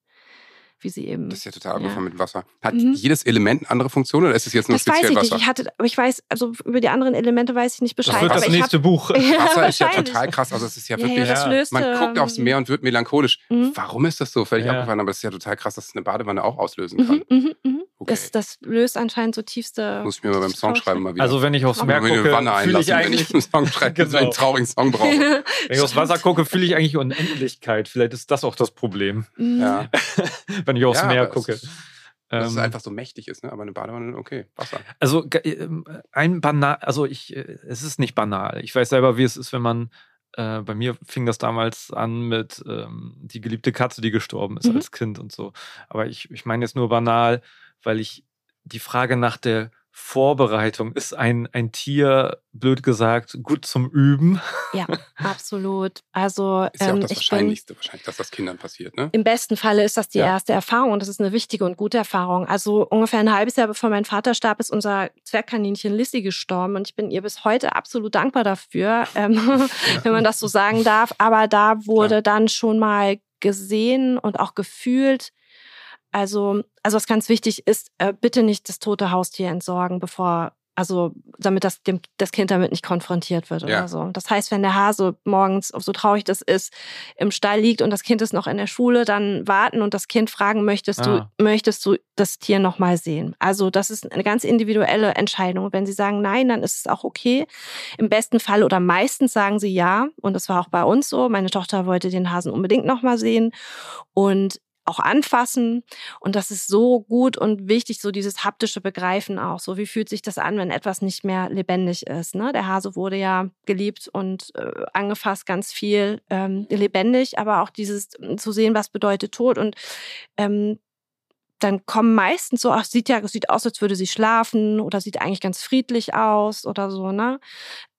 [SPEAKER 2] wie sie eben.
[SPEAKER 1] Das ist ja total
[SPEAKER 2] Ja.
[SPEAKER 1] abgefahren mit Wasser. Hat
[SPEAKER 2] Mhm.
[SPEAKER 1] jedes Element eine andere Funktion oder ist es jetzt nur
[SPEAKER 2] das weiß
[SPEAKER 1] speziell
[SPEAKER 2] ich nicht.
[SPEAKER 1] Wasser?
[SPEAKER 2] Ich hatte, aber ich weiß, also über die anderen Elemente weiß ich nicht Bescheid.
[SPEAKER 3] das wird
[SPEAKER 2] aber
[SPEAKER 3] das
[SPEAKER 2] ich
[SPEAKER 3] nächste Buch.
[SPEAKER 2] hab, ja,
[SPEAKER 1] Wasser ist ja total krass. Also es ist ja
[SPEAKER 2] Ja,
[SPEAKER 1] wirklich.
[SPEAKER 2] ja, das
[SPEAKER 3] Ja.
[SPEAKER 2] löst,
[SPEAKER 1] Man guckt aufs
[SPEAKER 2] ähm,
[SPEAKER 1] Meer und wird melancholisch.
[SPEAKER 2] Mhm.
[SPEAKER 1] Warum ist das so? Völlig
[SPEAKER 3] Ja.
[SPEAKER 1] abgefahren, aber es ist ja total krass, dass es eine Badewanne auch auslösen kann.
[SPEAKER 2] Mhm, mhm, mhm.
[SPEAKER 1] Okay.
[SPEAKER 2] Das, das löst anscheinend so tiefste.
[SPEAKER 1] Muss ich mir mal beim Songschreiben mal wieder.
[SPEAKER 3] Also wenn ich aufs Meer gucke, fühle ich
[SPEAKER 1] einlassen, wenn ich
[SPEAKER 3] eigentlich,
[SPEAKER 1] einen Song schreibe,
[SPEAKER 3] Genau.
[SPEAKER 1] einen traurigen Song brauche.
[SPEAKER 3] wenn ich aufs Wasser gucke, fühle ich eigentlich Unendlichkeit. Vielleicht ist das auch das Problem,
[SPEAKER 2] Mhm.
[SPEAKER 1] Ja.
[SPEAKER 3] wenn ich aufs
[SPEAKER 1] Ja,
[SPEAKER 3] Meer gucke.
[SPEAKER 1] Es, dass es
[SPEAKER 3] Ähm,
[SPEAKER 1] einfach so mächtig ist, ne? aber eine Badewanne, okay, Wasser.
[SPEAKER 3] Also ähm, ein banal, also ich, äh, es ist nicht banal. Ich weiß selber, wie es ist, wenn man, äh, bei mir fing das damals an mit ähm, die geliebte Katze, die gestorben ist
[SPEAKER 2] Mhm.
[SPEAKER 3] als Kind und so. Aber ich, ich meine jetzt nur banal, weil ich die Frage nach der Vorbereitung? Ist ein, ein Tier, blöd gesagt, gut zum Üben?
[SPEAKER 2] Ja, absolut. Also
[SPEAKER 1] Ist ja auch
[SPEAKER 2] ähm,
[SPEAKER 1] das
[SPEAKER 2] ich bin,
[SPEAKER 1] Wahrscheinlichste, wahrscheinlich, dass das Kindern passiert, ne?
[SPEAKER 2] im besten Falle ist das die
[SPEAKER 1] Ja.
[SPEAKER 2] erste Erfahrung und das ist eine wichtige und gute Erfahrung. Also ungefähr ein halbes Jahr bevor mein Vater starb, ist unser Zwergkaninchen Lissy gestorben und ich bin ihr bis heute absolut dankbar dafür, ähm, wenn man das so sagen darf. Aber da wurde dann schon mal gesehen und auch gefühlt, also, also was ganz wichtig ist, äh, bitte nicht das tote Haustier entsorgen, bevor, also damit das, dem, das Kind damit nicht konfrontiert wird
[SPEAKER 1] Ja.
[SPEAKER 2] oder so. Das heißt, wenn der Hase morgens, so traurig das ist, im Stall liegt und das Kind ist noch in der Schule, dann warten und das Kind fragen, möchtest
[SPEAKER 3] Ah.
[SPEAKER 2] du, möchtest du das Tier nochmal sehen? Also das ist eine ganz individuelle Entscheidung. Wenn sie sagen nein, dann ist es auch okay. Im besten Fall oder meistens sagen sie ja. Und das war auch bei uns so. Meine Tochter wollte den Hasen unbedingt nochmal sehen. Und auch anfassen. Und das ist so gut und wichtig, so dieses haptische Begreifen auch. So, wie fühlt sich das an, wenn etwas nicht mehr lebendig ist? Ne? Der Hase wurde ja geliebt und äh, angefasst, ganz viel ähm, lebendig, aber auch dieses ähm, zu sehen, was bedeutet Tod. Und ähm, dann kommen meistens so, ach, sieht ja, sieht aus, als würde sie schlafen oder sieht eigentlich ganz friedlich aus oder so, ne?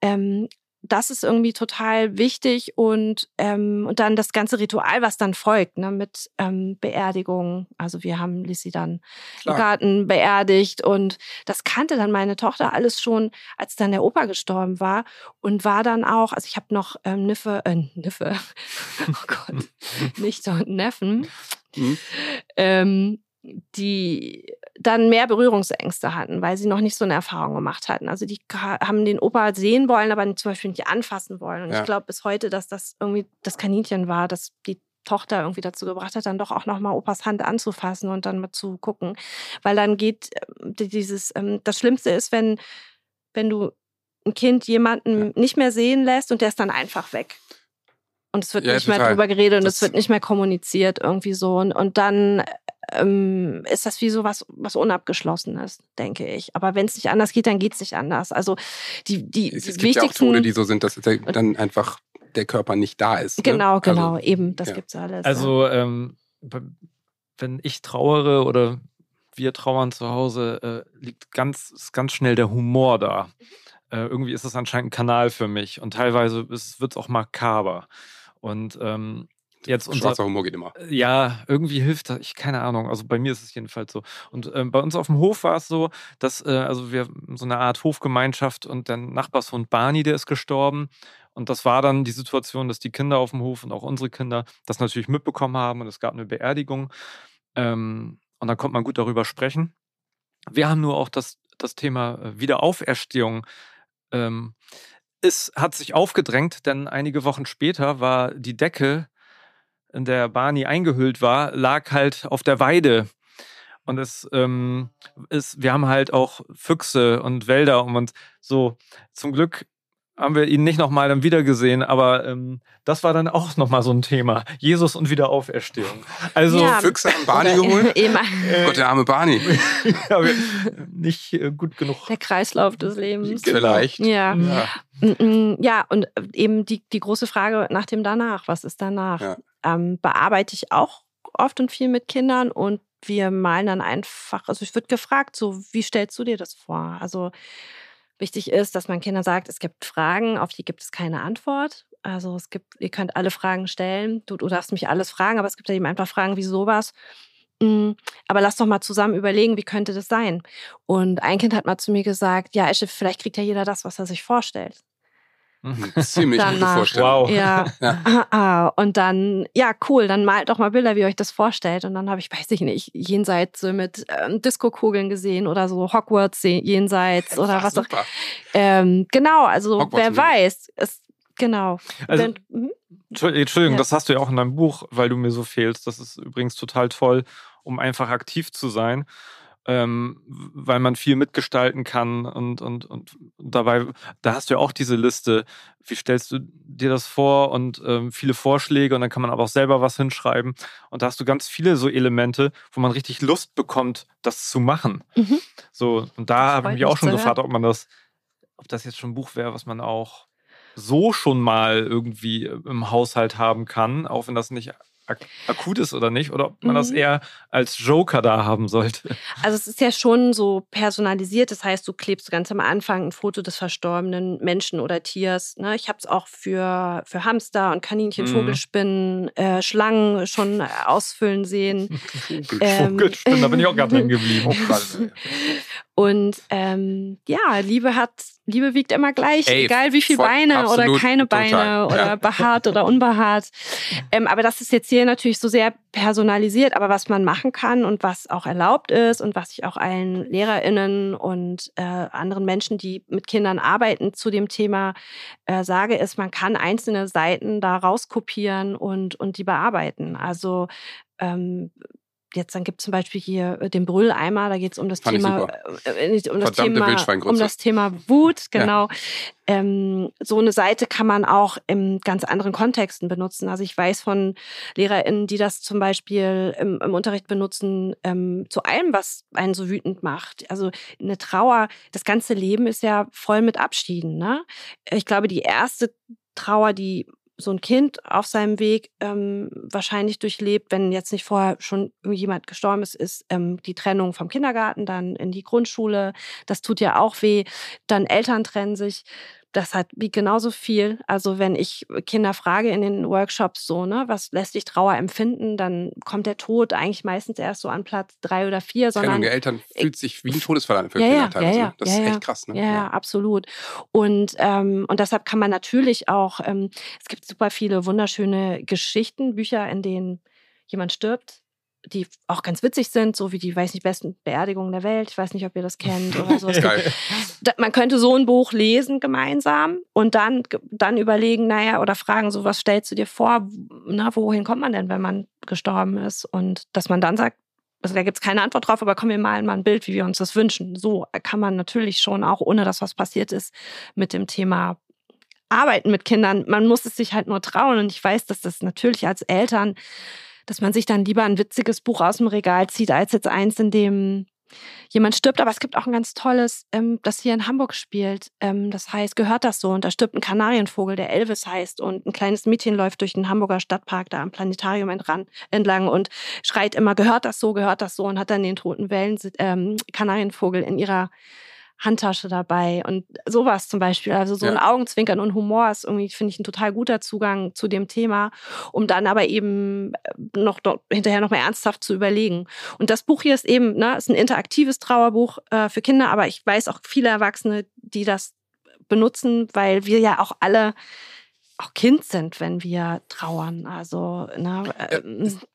[SPEAKER 2] Ähm, das ist irgendwie total wichtig und, ähm, und dann das ganze Ritual, was dann folgt, ne, mit ähm, Beerdigung. Also wir haben Lissy dann
[SPEAKER 1] Klar.
[SPEAKER 2] im Garten beerdigt und das kannte dann meine Tochter alles schon, als dann der Opa gestorben war und war dann auch, also ich habe noch ähm, Niffe, äh, Niffe, oh Gott, Nichte und Neffen,
[SPEAKER 1] Mhm.
[SPEAKER 2] ähm, die dann mehr Berührungsängste hatten, weil sie noch nicht so eine Erfahrung gemacht hatten. Also die haben den Opa sehen wollen, aber zum Beispiel nicht anfassen wollen. Und
[SPEAKER 1] Ja.
[SPEAKER 2] ich glaube bis heute, dass das irgendwie das Kaninchen war, dass die Tochter irgendwie dazu gebracht hat, dann doch auch nochmal Opas Hand anzufassen und dann mal zu gucken. Weil dann geht ähm, die- dieses, ähm, das Schlimmste ist, wenn, wenn du ein Kind jemanden nicht mehr sehen lässt und der ist dann einfach weg. Und es wird
[SPEAKER 1] Ja,
[SPEAKER 2] nicht mehr
[SPEAKER 1] total.
[SPEAKER 2] drüber geredet und
[SPEAKER 1] Das-
[SPEAKER 2] es wird nicht mehr kommuniziert irgendwie so. Und, und dann ähm, ist das wie so was, was Unabgeschlossenes, denke ich. Aber wenn es nicht anders geht, dann geht es nicht anders. Also die, die,
[SPEAKER 1] Es,
[SPEAKER 2] die
[SPEAKER 1] es gibt ja auch. Tode, die so sind, dass dann einfach der Körper nicht da ist. Ne?
[SPEAKER 2] genau, genau,
[SPEAKER 1] Also,
[SPEAKER 2] eben, das
[SPEAKER 1] ja.
[SPEAKER 2] gibt's alles.
[SPEAKER 3] Also, ähm, wenn ich trauere oder wir trauern zu Hause, äh, liegt ganz, ist ganz schnell der Humor da. Äh, irgendwie ist das anscheinend ein Kanal für mich und teilweise wird es auch makaber. Und ähm, jetzt unser,
[SPEAKER 1] Schwarzer Humor geht immer.
[SPEAKER 3] ja, irgendwie hilft das. Ich keine Ahnung. Also bei mir ist es jedenfalls so. Und ähm, bei uns auf dem Hof war es so, dass äh, also wir so eine Art Hofgemeinschaft und der Nachbarshund Barney, der ist gestorben. Und das war dann die Situation, dass die Kinder auf dem Hof und auch unsere Kinder das natürlich mitbekommen haben und es gab eine Beerdigung. Ähm, und dann konnte man gut darüber sprechen. Wir haben nur auch das, das Thema äh, Wiederauferstehung. Ähm, es hat sich aufgedrängt, denn einige Wochen später war die Decke in der Barney eingehüllt war, lag halt auf der Weide. Und es ähm, ist, wir haben halt auch Füchse und Wälder um uns. So, zum Glück haben wir ihn nicht nochmal dann wiedergesehen, aber ähm, das war dann auch nochmal so ein Thema. Jesus und Wiederauferstehung. Also
[SPEAKER 2] Ja.
[SPEAKER 1] Füchse haben Barney geholt.
[SPEAKER 2] Eben
[SPEAKER 1] Gott, der arme Barney.
[SPEAKER 3] ja, wir, nicht äh, gut genug.
[SPEAKER 2] der Kreislauf des Lebens.
[SPEAKER 1] Vielleicht.
[SPEAKER 2] Ja.
[SPEAKER 1] Ja.
[SPEAKER 2] Mm, mm, Ja, und eben die, die große Frage nach dem danach, was ist danach?
[SPEAKER 1] Ja.
[SPEAKER 2] Ähm, bearbeite ich auch oft und viel mit Kindern und wir malen dann einfach, also ich würde gefragt, so, wie stellst du dir das vor? Also wichtig ist, dass man Kindern sagt, es gibt Fragen, auf die gibt es keine Antwort. Also es gibt, ihr könnt alle Fragen stellen, du, du darfst mich alles fragen, aber es gibt ja eben einfach Fragen wie sowas. Mm, Aber lass doch mal zusammen überlegen, wie könnte das sein? Und ein Kind hat mal zu mir gesagt, ja, Esche, vielleicht kriegt ja jeder das, was er sich vorstellt.
[SPEAKER 3] Mhm.
[SPEAKER 1] Ziemlich gute
[SPEAKER 2] Danach.
[SPEAKER 1] Vorstellung.
[SPEAKER 3] Wow.
[SPEAKER 2] Ja.
[SPEAKER 1] Ja.
[SPEAKER 2] Ah, ah. Und dann, ja, cool, dann malt doch mal Bilder, wie ihr euch das vorstellt. Und dann habe ich, weiß ich nicht, jenseits so mit ähm, Disco-Kugeln gesehen oder so Hogwarts se- jenseits oder
[SPEAKER 1] Ach,
[SPEAKER 2] was auch.
[SPEAKER 1] super.
[SPEAKER 2] Ähm, genau, also
[SPEAKER 1] Hogwarts
[SPEAKER 2] wer weiß. Es, genau.
[SPEAKER 3] Also,
[SPEAKER 2] Wenn, mhm.
[SPEAKER 3] Entschuldigung, Entschuldigung
[SPEAKER 2] Ja.
[SPEAKER 3] das hast du ja auch in deinem Buch, weil du mir so fehlst. Das ist übrigens total toll, um einfach aktiv zu sein, ähm, weil man viel mitgestalten kann und, und, und dabei, da hast du ja auch diese Liste. Wie stellst du dir das vor und ähm, viele Vorschläge und dann kann man aber auch selber was hinschreiben. Und da hast du ganz viele so Elemente, wo man richtig Lust bekommt, das zu machen.
[SPEAKER 2] Mhm.
[SPEAKER 3] So, und da habe ich mich auch schon gefragt, ob man das, ob das jetzt schon ein Buch wäre, was man auch so schon mal irgendwie im Haushalt haben kann, auch wenn das nicht ak akut ist oder nicht, oder ob man
[SPEAKER 2] Mhm.
[SPEAKER 3] das eher als Joker da haben sollte.
[SPEAKER 2] Also es ist ja schon so personalisiert. Das heißt, du klebst ganz am Anfang ein Foto des verstorbenen Menschen oder Tiers. Ne? Ich habe es auch für, für Hamster und Kaninchen,
[SPEAKER 3] Mhm.
[SPEAKER 2] Vogelspinnen, äh, Schlangen schon ausfüllen sehen. Ähm.
[SPEAKER 3] Vogelspinnen, da bin ich auch gerade hängen geblieben.
[SPEAKER 1] Auch gerade,
[SPEAKER 2] Und ähm, ja, Liebe hat, Liebe wiegt immer gleich,
[SPEAKER 1] Ey,
[SPEAKER 2] egal wie viele Beine oder
[SPEAKER 1] absolut,
[SPEAKER 2] keine Beine
[SPEAKER 1] total,
[SPEAKER 2] oder
[SPEAKER 1] ja.
[SPEAKER 2] behaart oder unbehaart. Ähm, aber das ist jetzt hier natürlich so sehr personalisiert. Aber was man machen kann und was auch erlaubt ist und was ich auch allen LehrerInnen und äh, anderen Menschen, die mit Kindern arbeiten, zu dem Thema äh, sage, ist, man kann einzelne Seiten da rauskopieren und, und die bearbeiten. Also ähm, Jetzt dann gibt es zum Beispiel hier äh, den Brülleimer, da geht es um das
[SPEAKER 1] Fand
[SPEAKER 2] Thema, äh, äh, um das
[SPEAKER 1] Verdammte
[SPEAKER 2] Thema, um das Thema Wut, genau. Ähm, so eine Seite kann man auch in ganz anderen Kontexten benutzen. Also ich weiß von LehrerInnen, die das zum Beispiel im, im Unterricht benutzen, ähm, zu allem, was einen so wütend macht. Also eine Trauer, das ganze Leben ist ja voll mit Abschieden. Ne? Ich glaube, die erste Trauer, die so ein Kind auf seinem Weg ähm, wahrscheinlich durchlebt, wenn jetzt nicht vorher schon jemand gestorben ist, ist ähm, die Trennung vom Kindergarten, dann in die Grundschule. Das tut ja auch weh. Dann Eltern trennen sich. Das hat wie genauso viel. Also wenn ich Kinder frage in den Workshops so, ne, was lässt dich Trauer empfinden, dann kommt der Tod eigentlich meistens erst so an Platz drei oder vier,
[SPEAKER 1] Trennung
[SPEAKER 2] sondern
[SPEAKER 1] der Eltern fühlt sich wie ein Todesfall an für
[SPEAKER 2] Ja,
[SPEAKER 1] Kinder
[SPEAKER 2] ja,
[SPEAKER 1] teilweise.
[SPEAKER 2] ja,
[SPEAKER 1] ne? Das
[SPEAKER 2] ja,
[SPEAKER 1] ist
[SPEAKER 2] ja.
[SPEAKER 1] echt krass. Ne?
[SPEAKER 2] Ja, ja, absolut. Und, ähm, und deshalb kann man natürlich auch, ähm, es gibt super viele wunderschöne Geschichten, Bücher, in denen jemand stirbt, die auch ganz witzig sind, so wie die, weiß nicht, besten Beerdigungen der Welt. Ich weiß nicht, ob ihr das kennt oder so. Es gibt-
[SPEAKER 1] Geil.
[SPEAKER 2] da- man könnte so ein Buch lesen gemeinsam und dann, dann überlegen, naja, oder fragen, so was stellst du dir vor, na, wohin kommt man denn, wenn man gestorben ist? Und dass man dann sagt, also da gibt es keine Antwort drauf, aber kommen wir malen mal ein Bild, wie wir uns das wünschen. So kann man natürlich schon auch, ohne dass was passiert ist, mit dem Thema arbeiten mit Kindern. Man muss es sich halt nur trauen. Und ich weiß, dass das natürlich als Eltern, dass man sich dann lieber ein witziges Buch aus dem Regal zieht, als jetzt eins, in dem jemand stirbt. Aber es gibt auch ein ganz tolles, ähm, das hier in Hamburg spielt. Ähm, das heißt, gehört das so? Und da stirbt ein Kanarienvogel, der Elvis heißt. Und ein kleines Mädchen läuft durch den Hamburger Stadtpark da am Planetarium entlang und schreit immer, gehört das so, gehört das so? Und hat dann den toten Wellen, ähm, Kanarienvogel in ihrer Handtasche dabei und sowas zum Beispiel. Also so ein
[SPEAKER 1] Ja.
[SPEAKER 2] Augenzwinkern und Humor ist irgendwie, finde ich, ein total guter Zugang zu dem Thema, um dann aber eben äh, noch hinterher noch mal ernsthaft zu überlegen. Und das Buch hier ist eben, ne, ist ein interaktives Trauerbuch äh, für Kinder, aber ich weiß auch viele Erwachsene, die das benutzen, weil wir ja auch alle auch Kind sind, wenn wir trauern. Also, ne, äh,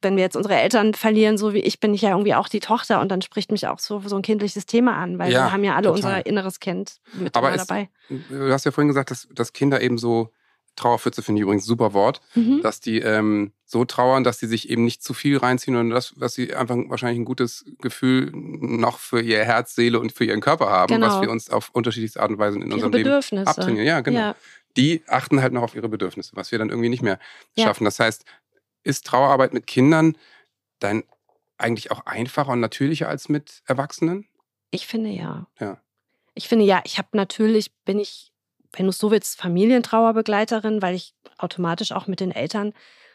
[SPEAKER 2] wenn wir jetzt unsere Eltern verlieren, so wie ich, bin ich ja irgendwie auch die Tochter und dann spricht mich auch so, so ein kindliches Thema an, weil
[SPEAKER 1] Ja,
[SPEAKER 2] wir haben ja alle
[SPEAKER 1] total.
[SPEAKER 2] unser inneres Kind mit
[SPEAKER 1] Aber es-
[SPEAKER 2] dabei.
[SPEAKER 1] Du hast ja vorhin gesagt, dass, dass Kinder eben so Trauerpfütze finde ich übrigens ein super Wort,
[SPEAKER 2] Mhm.
[SPEAKER 1] dass die ähm, so trauern, dass sie sich eben nicht zu viel reinziehen und das, dass sie einfach wahrscheinlich ein gutes Gefühl noch für ihr Herz, Seele und für ihren Körper haben,
[SPEAKER 2] Genau.
[SPEAKER 1] was wir uns auf unterschiedlichste Art und Weise in
[SPEAKER 2] Ihre
[SPEAKER 1] unserem Leben abtrainieren. Ja, genau.
[SPEAKER 2] Ja.
[SPEAKER 1] Die achten halt noch auf ihre Bedürfnisse, was wir dann irgendwie nicht mehr
[SPEAKER 2] Ja.
[SPEAKER 1] schaffen. Das heißt, ist Trauerarbeit mit Kindern dann eigentlich auch einfacher und natürlicher als mit Erwachsenen?
[SPEAKER 2] Ich finde ja.
[SPEAKER 1] Ja.
[SPEAKER 2] Ich finde ja, ich habe natürlich, bin ich, wenn du es so willst, Familientrauerbegleiterin, weil ich automatisch auch mit den Eltern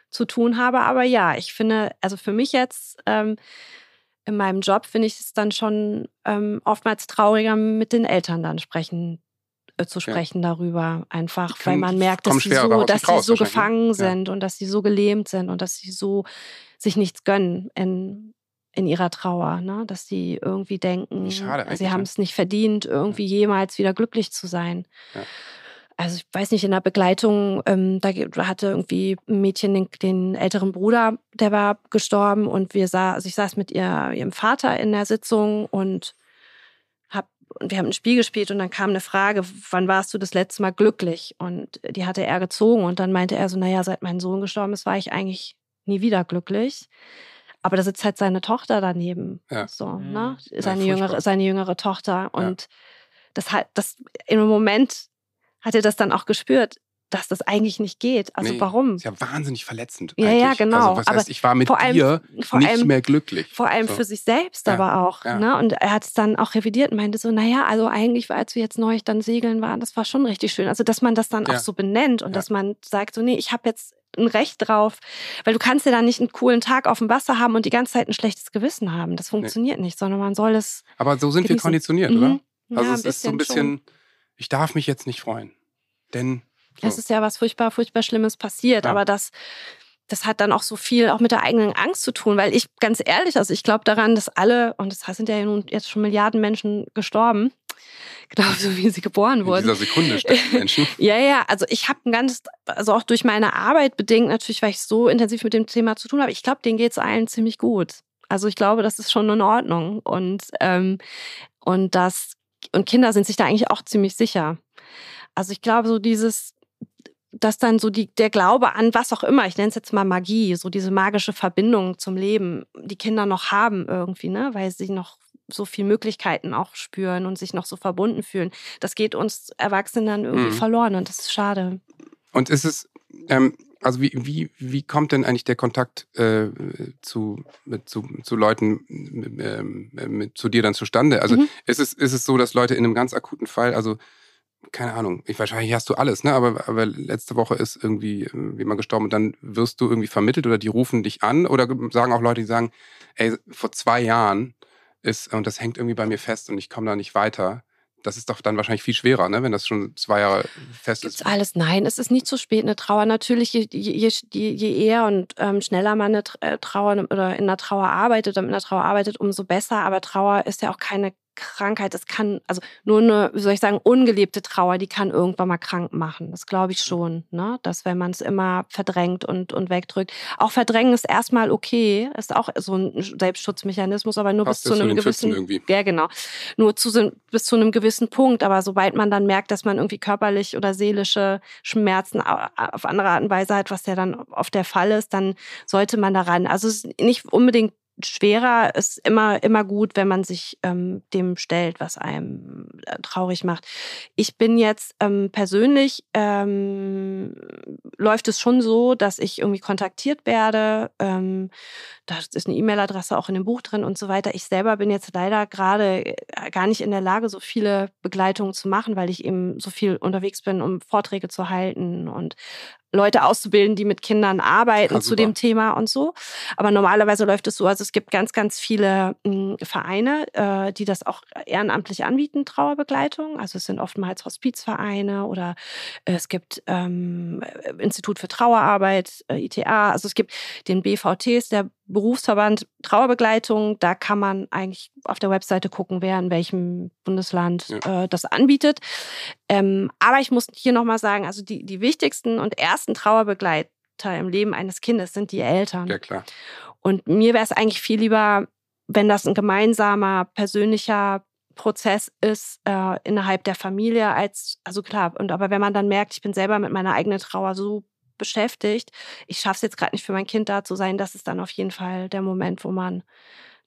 [SPEAKER 2] zu tun habe. Aber ja, ich finde, also für mich jetzt ähm, in meinem Job finde ich es dann schon ähm, oftmals trauriger, mit den Eltern dann sprechen zu sprechen darüber. Einfach,
[SPEAKER 1] Die
[SPEAKER 2] weil man merkt, dass sie so, dass sie so
[SPEAKER 1] ne?
[SPEAKER 2] gefangen
[SPEAKER 1] Ja.
[SPEAKER 2] sind und dass sie so gelähmt sind und dass sie so sich nichts gönnen in, in ihrer Trauer, ne? dass sie irgendwie denken, sie haben
[SPEAKER 1] ne?
[SPEAKER 2] es nicht verdient, irgendwie jemals wieder glücklich zu sein.
[SPEAKER 1] Ja.
[SPEAKER 2] Also ich weiß nicht, in der Begleitung, ähm, da hatte irgendwie ein Mädchen den, den älteren Bruder, der war gestorben und wir sah, also ich saß mit ihr, ihrem Vater in der Sitzung und und wir haben ein Spiel gespielt und dann kam eine Frage, wann warst du das letzte Mal glücklich? Und die hatte er gezogen und dann meinte er so, naja, seit mein Sohn gestorben ist, war ich eigentlich nie wieder glücklich. Aber da sitzt halt seine Tochter daneben.
[SPEAKER 1] Ja.
[SPEAKER 2] So,
[SPEAKER 3] Mhm.
[SPEAKER 2] ne?
[SPEAKER 1] Ja,
[SPEAKER 2] Seine,
[SPEAKER 1] furchtbar.
[SPEAKER 2] jüngere, seine jüngere Tochter. Und das hat, das, im Moment hat er das dann auch gespürt, dass das eigentlich nicht geht. Also
[SPEAKER 1] Nee,
[SPEAKER 2] warum?
[SPEAKER 1] Ist ja wahnsinnig verletzend.
[SPEAKER 2] Ja,
[SPEAKER 1] eigentlich.
[SPEAKER 2] ja, genau.
[SPEAKER 1] Also, was
[SPEAKER 2] Aber
[SPEAKER 1] heißt, ich war mit
[SPEAKER 2] vor allem-
[SPEAKER 1] dir nicht
[SPEAKER 2] allem-
[SPEAKER 1] mehr glücklich.
[SPEAKER 2] Vor allem
[SPEAKER 1] So.
[SPEAKER 2] für sich selbst
[SPEAKER 1] Ja,
[SPEAKER 2] aber auch.
[SPEAKER 1] ja.
[SPEAKER 2] Ne? Und er hat es dann auch revidiert und meinte so, naja, also eigentlich, als wir jetzt neulich dann segeln waren, das war schon richtig schön. Also, dass man das dann
[SPEAKER 1] Ja.
[SPEAKER 2] auch so benennt und dass man sagt so, nee, ich habe jetzt ein Recht drauf, weil du kannst ja dann nicht einen coolen Tag auf dem Wasser haben und die ganze Zeit ein schlechtes Gewissen haben. Das funktioniert nee. nicht, sondern man soll es.
[SPEAKER 1] Aber so sind genießen. wir konditioniert, mhm. oder? Also ja, es ist so ein bisschen, schon. ich darf mich jetzt nicht freuen, denn
[SPEAKER 2] so. es ist ja was furchtbar, furchtbar Schlimmes passiert, ja. aber das das hat dann auch so viel auch mit der eigenen Angst zu tun, weil ich ganz ehrlich, also ich glaube daran, dass alle, und es sind ja nun jetzt schon Milliarden Menschen gestorben, genauso wie sie geboren wurden.
[SPEAKER 1] In dieser Sekunde sterben Menschen.
[SPEAKER 2] ja, ja, also ich habe ein ganz, also auch durch meine Arbeit bedingt natürlich, weil ich so intensiv mit dem Thema zu tun habe, ich glaube, denen geht es allen ziemlich gut. Also ich glaube, das ist schon in Ordnung. Und, ähm, und das, und Kinder sind sich da eigentlich auch ziemlich sicher. Also ich glaube, so dieses, dass dann so die, der Glaube an was auch immer, ich nenne es jetzt mal Magie, so diese magische Verbindung zum Leben, die Kinder noch haben irgendwie, ne, weil sie noch so viele Möglichkeiten auch spüren und sich noch so verbunden fühlen. Das geht uns Erwachsenen dann irgendwie mhm. verloren und das ist schade.
[SPEAKER 1] Und ist es, ähm, also wie, wie, wie kommt denn eigentlich der Kontakt äh, zu, mit, zu, zu Leuten ähm, mit, zu dir dann zustande? Also mhm. ist, es, ist es so, dass Leute in einem ganz akuten Fall, also keine Ahnung, ich, wahrscheinlich hast du alles, ne? Aber, aber letzte Woche ist irgendwie äh, jemand gestorben und dann wirst du irgendwie vermittelt oder die rufen dich an oder sagen auch Leute, die sagen, ey, vor zwei Jahren ist, und das hängt irgendwie bei mir fest und ich komme da nicht weiter. Das ist doch dann wahrscheinlich viel schwerer, ne? wenn das schon zwei Jahre fest
[SPEAKER 2] Gibt's ist. alles? Nein, es ist nicht zu spät, eine Trauer. Natürlich, je, je, je, je eher und ähm, schneller man eine äh, Trauer oder in der Trauer arbeitet, in der Trauer arbeitet, umso besser. Aber Trauer ist ja auch keine Krankheit, es kann, also nur eine, wie soll ich sagen, ungelebte Trauer, die kann irgendwann mal krank machen. Das glaube ich schon, ne? Dass wenn man es immer verdrängt und, und wegdrückt. Auch verdrängen ist erstmal okay, ist auch so ein Selbstschutzmechanismus, aber nur
[SPEAKER 1] Passt
[SPEAKER 2] bis zu einem gewissen.
[SPEAKER 1] Irgendwie.
[SPEAKER 2] Ja, genau. Nur zu, bis zu einem gewissen Punkt. Aber sobald man dann merkt, dass man irgendwie körperlich oder seelische Schmerzen auf andere Art und Weise hat, was ja dann oft der Fall ist, dann sollte man daran. Also es ist nicht unbedingt schwerer ist immer, immer gut, wenn man sich ähm, dem stellt, was einem äh, traurig macht. Ich bin jetzt ähm, persönlich, ähm, läuft es schon so, dass ich irgendwie kontaktiert werde. Ähm, da ist eine E-Mail-Adresse auch in dem Buch drin und so weiter. Ich selber bin jetzt leider gerade äh, gar nicht in der Lage, so viele Begleitungen zu machen, weil ich eben so viel unterwegs bin, um Vorträge zu halten und Leute auszubilden, die mit Kindern arbeiten ja, zu dem Thema und so. Aber normalerweise läuft es so, also es gibt ganz, ganz viele mh, hm, Vereine, äh, die das auch ehrenamtlich anbieten, Trauerbegleitung. Also es sind oftmals Hospizvereine oder äh, es gibt ähm, Institut für Trauerarbeit, äh, ITA. Also es gibt den BVTs, der Berufsverband Trauerbegleitung. Da kann man eigentlich auf der Webseite gucken, wer in welchem Bundesland ja. äh, das anbietet. Ähm, aber ich muss hier nochmal sagen, also die, die wichtigsten und ersten Trauerbegleiter im Leben eines Kindes sind die Eltern.
[SPEAKER 1] Ja, klar.
[SPEAKER 2] Und mir wäre es eigentlich viel lieber, wenn das ein gemeinsamer, persönlicher Prozess ist äh, innerhalb der Familie als, also klar, und aber wenn man dann merkt, ich bin selber mit meiner eigenen Trauer so beschäftigt. Ich schaffe es jetzt gerade nicht für mein Kind da zu sein. Das ist dann auf jeden Fall der Moment, wo man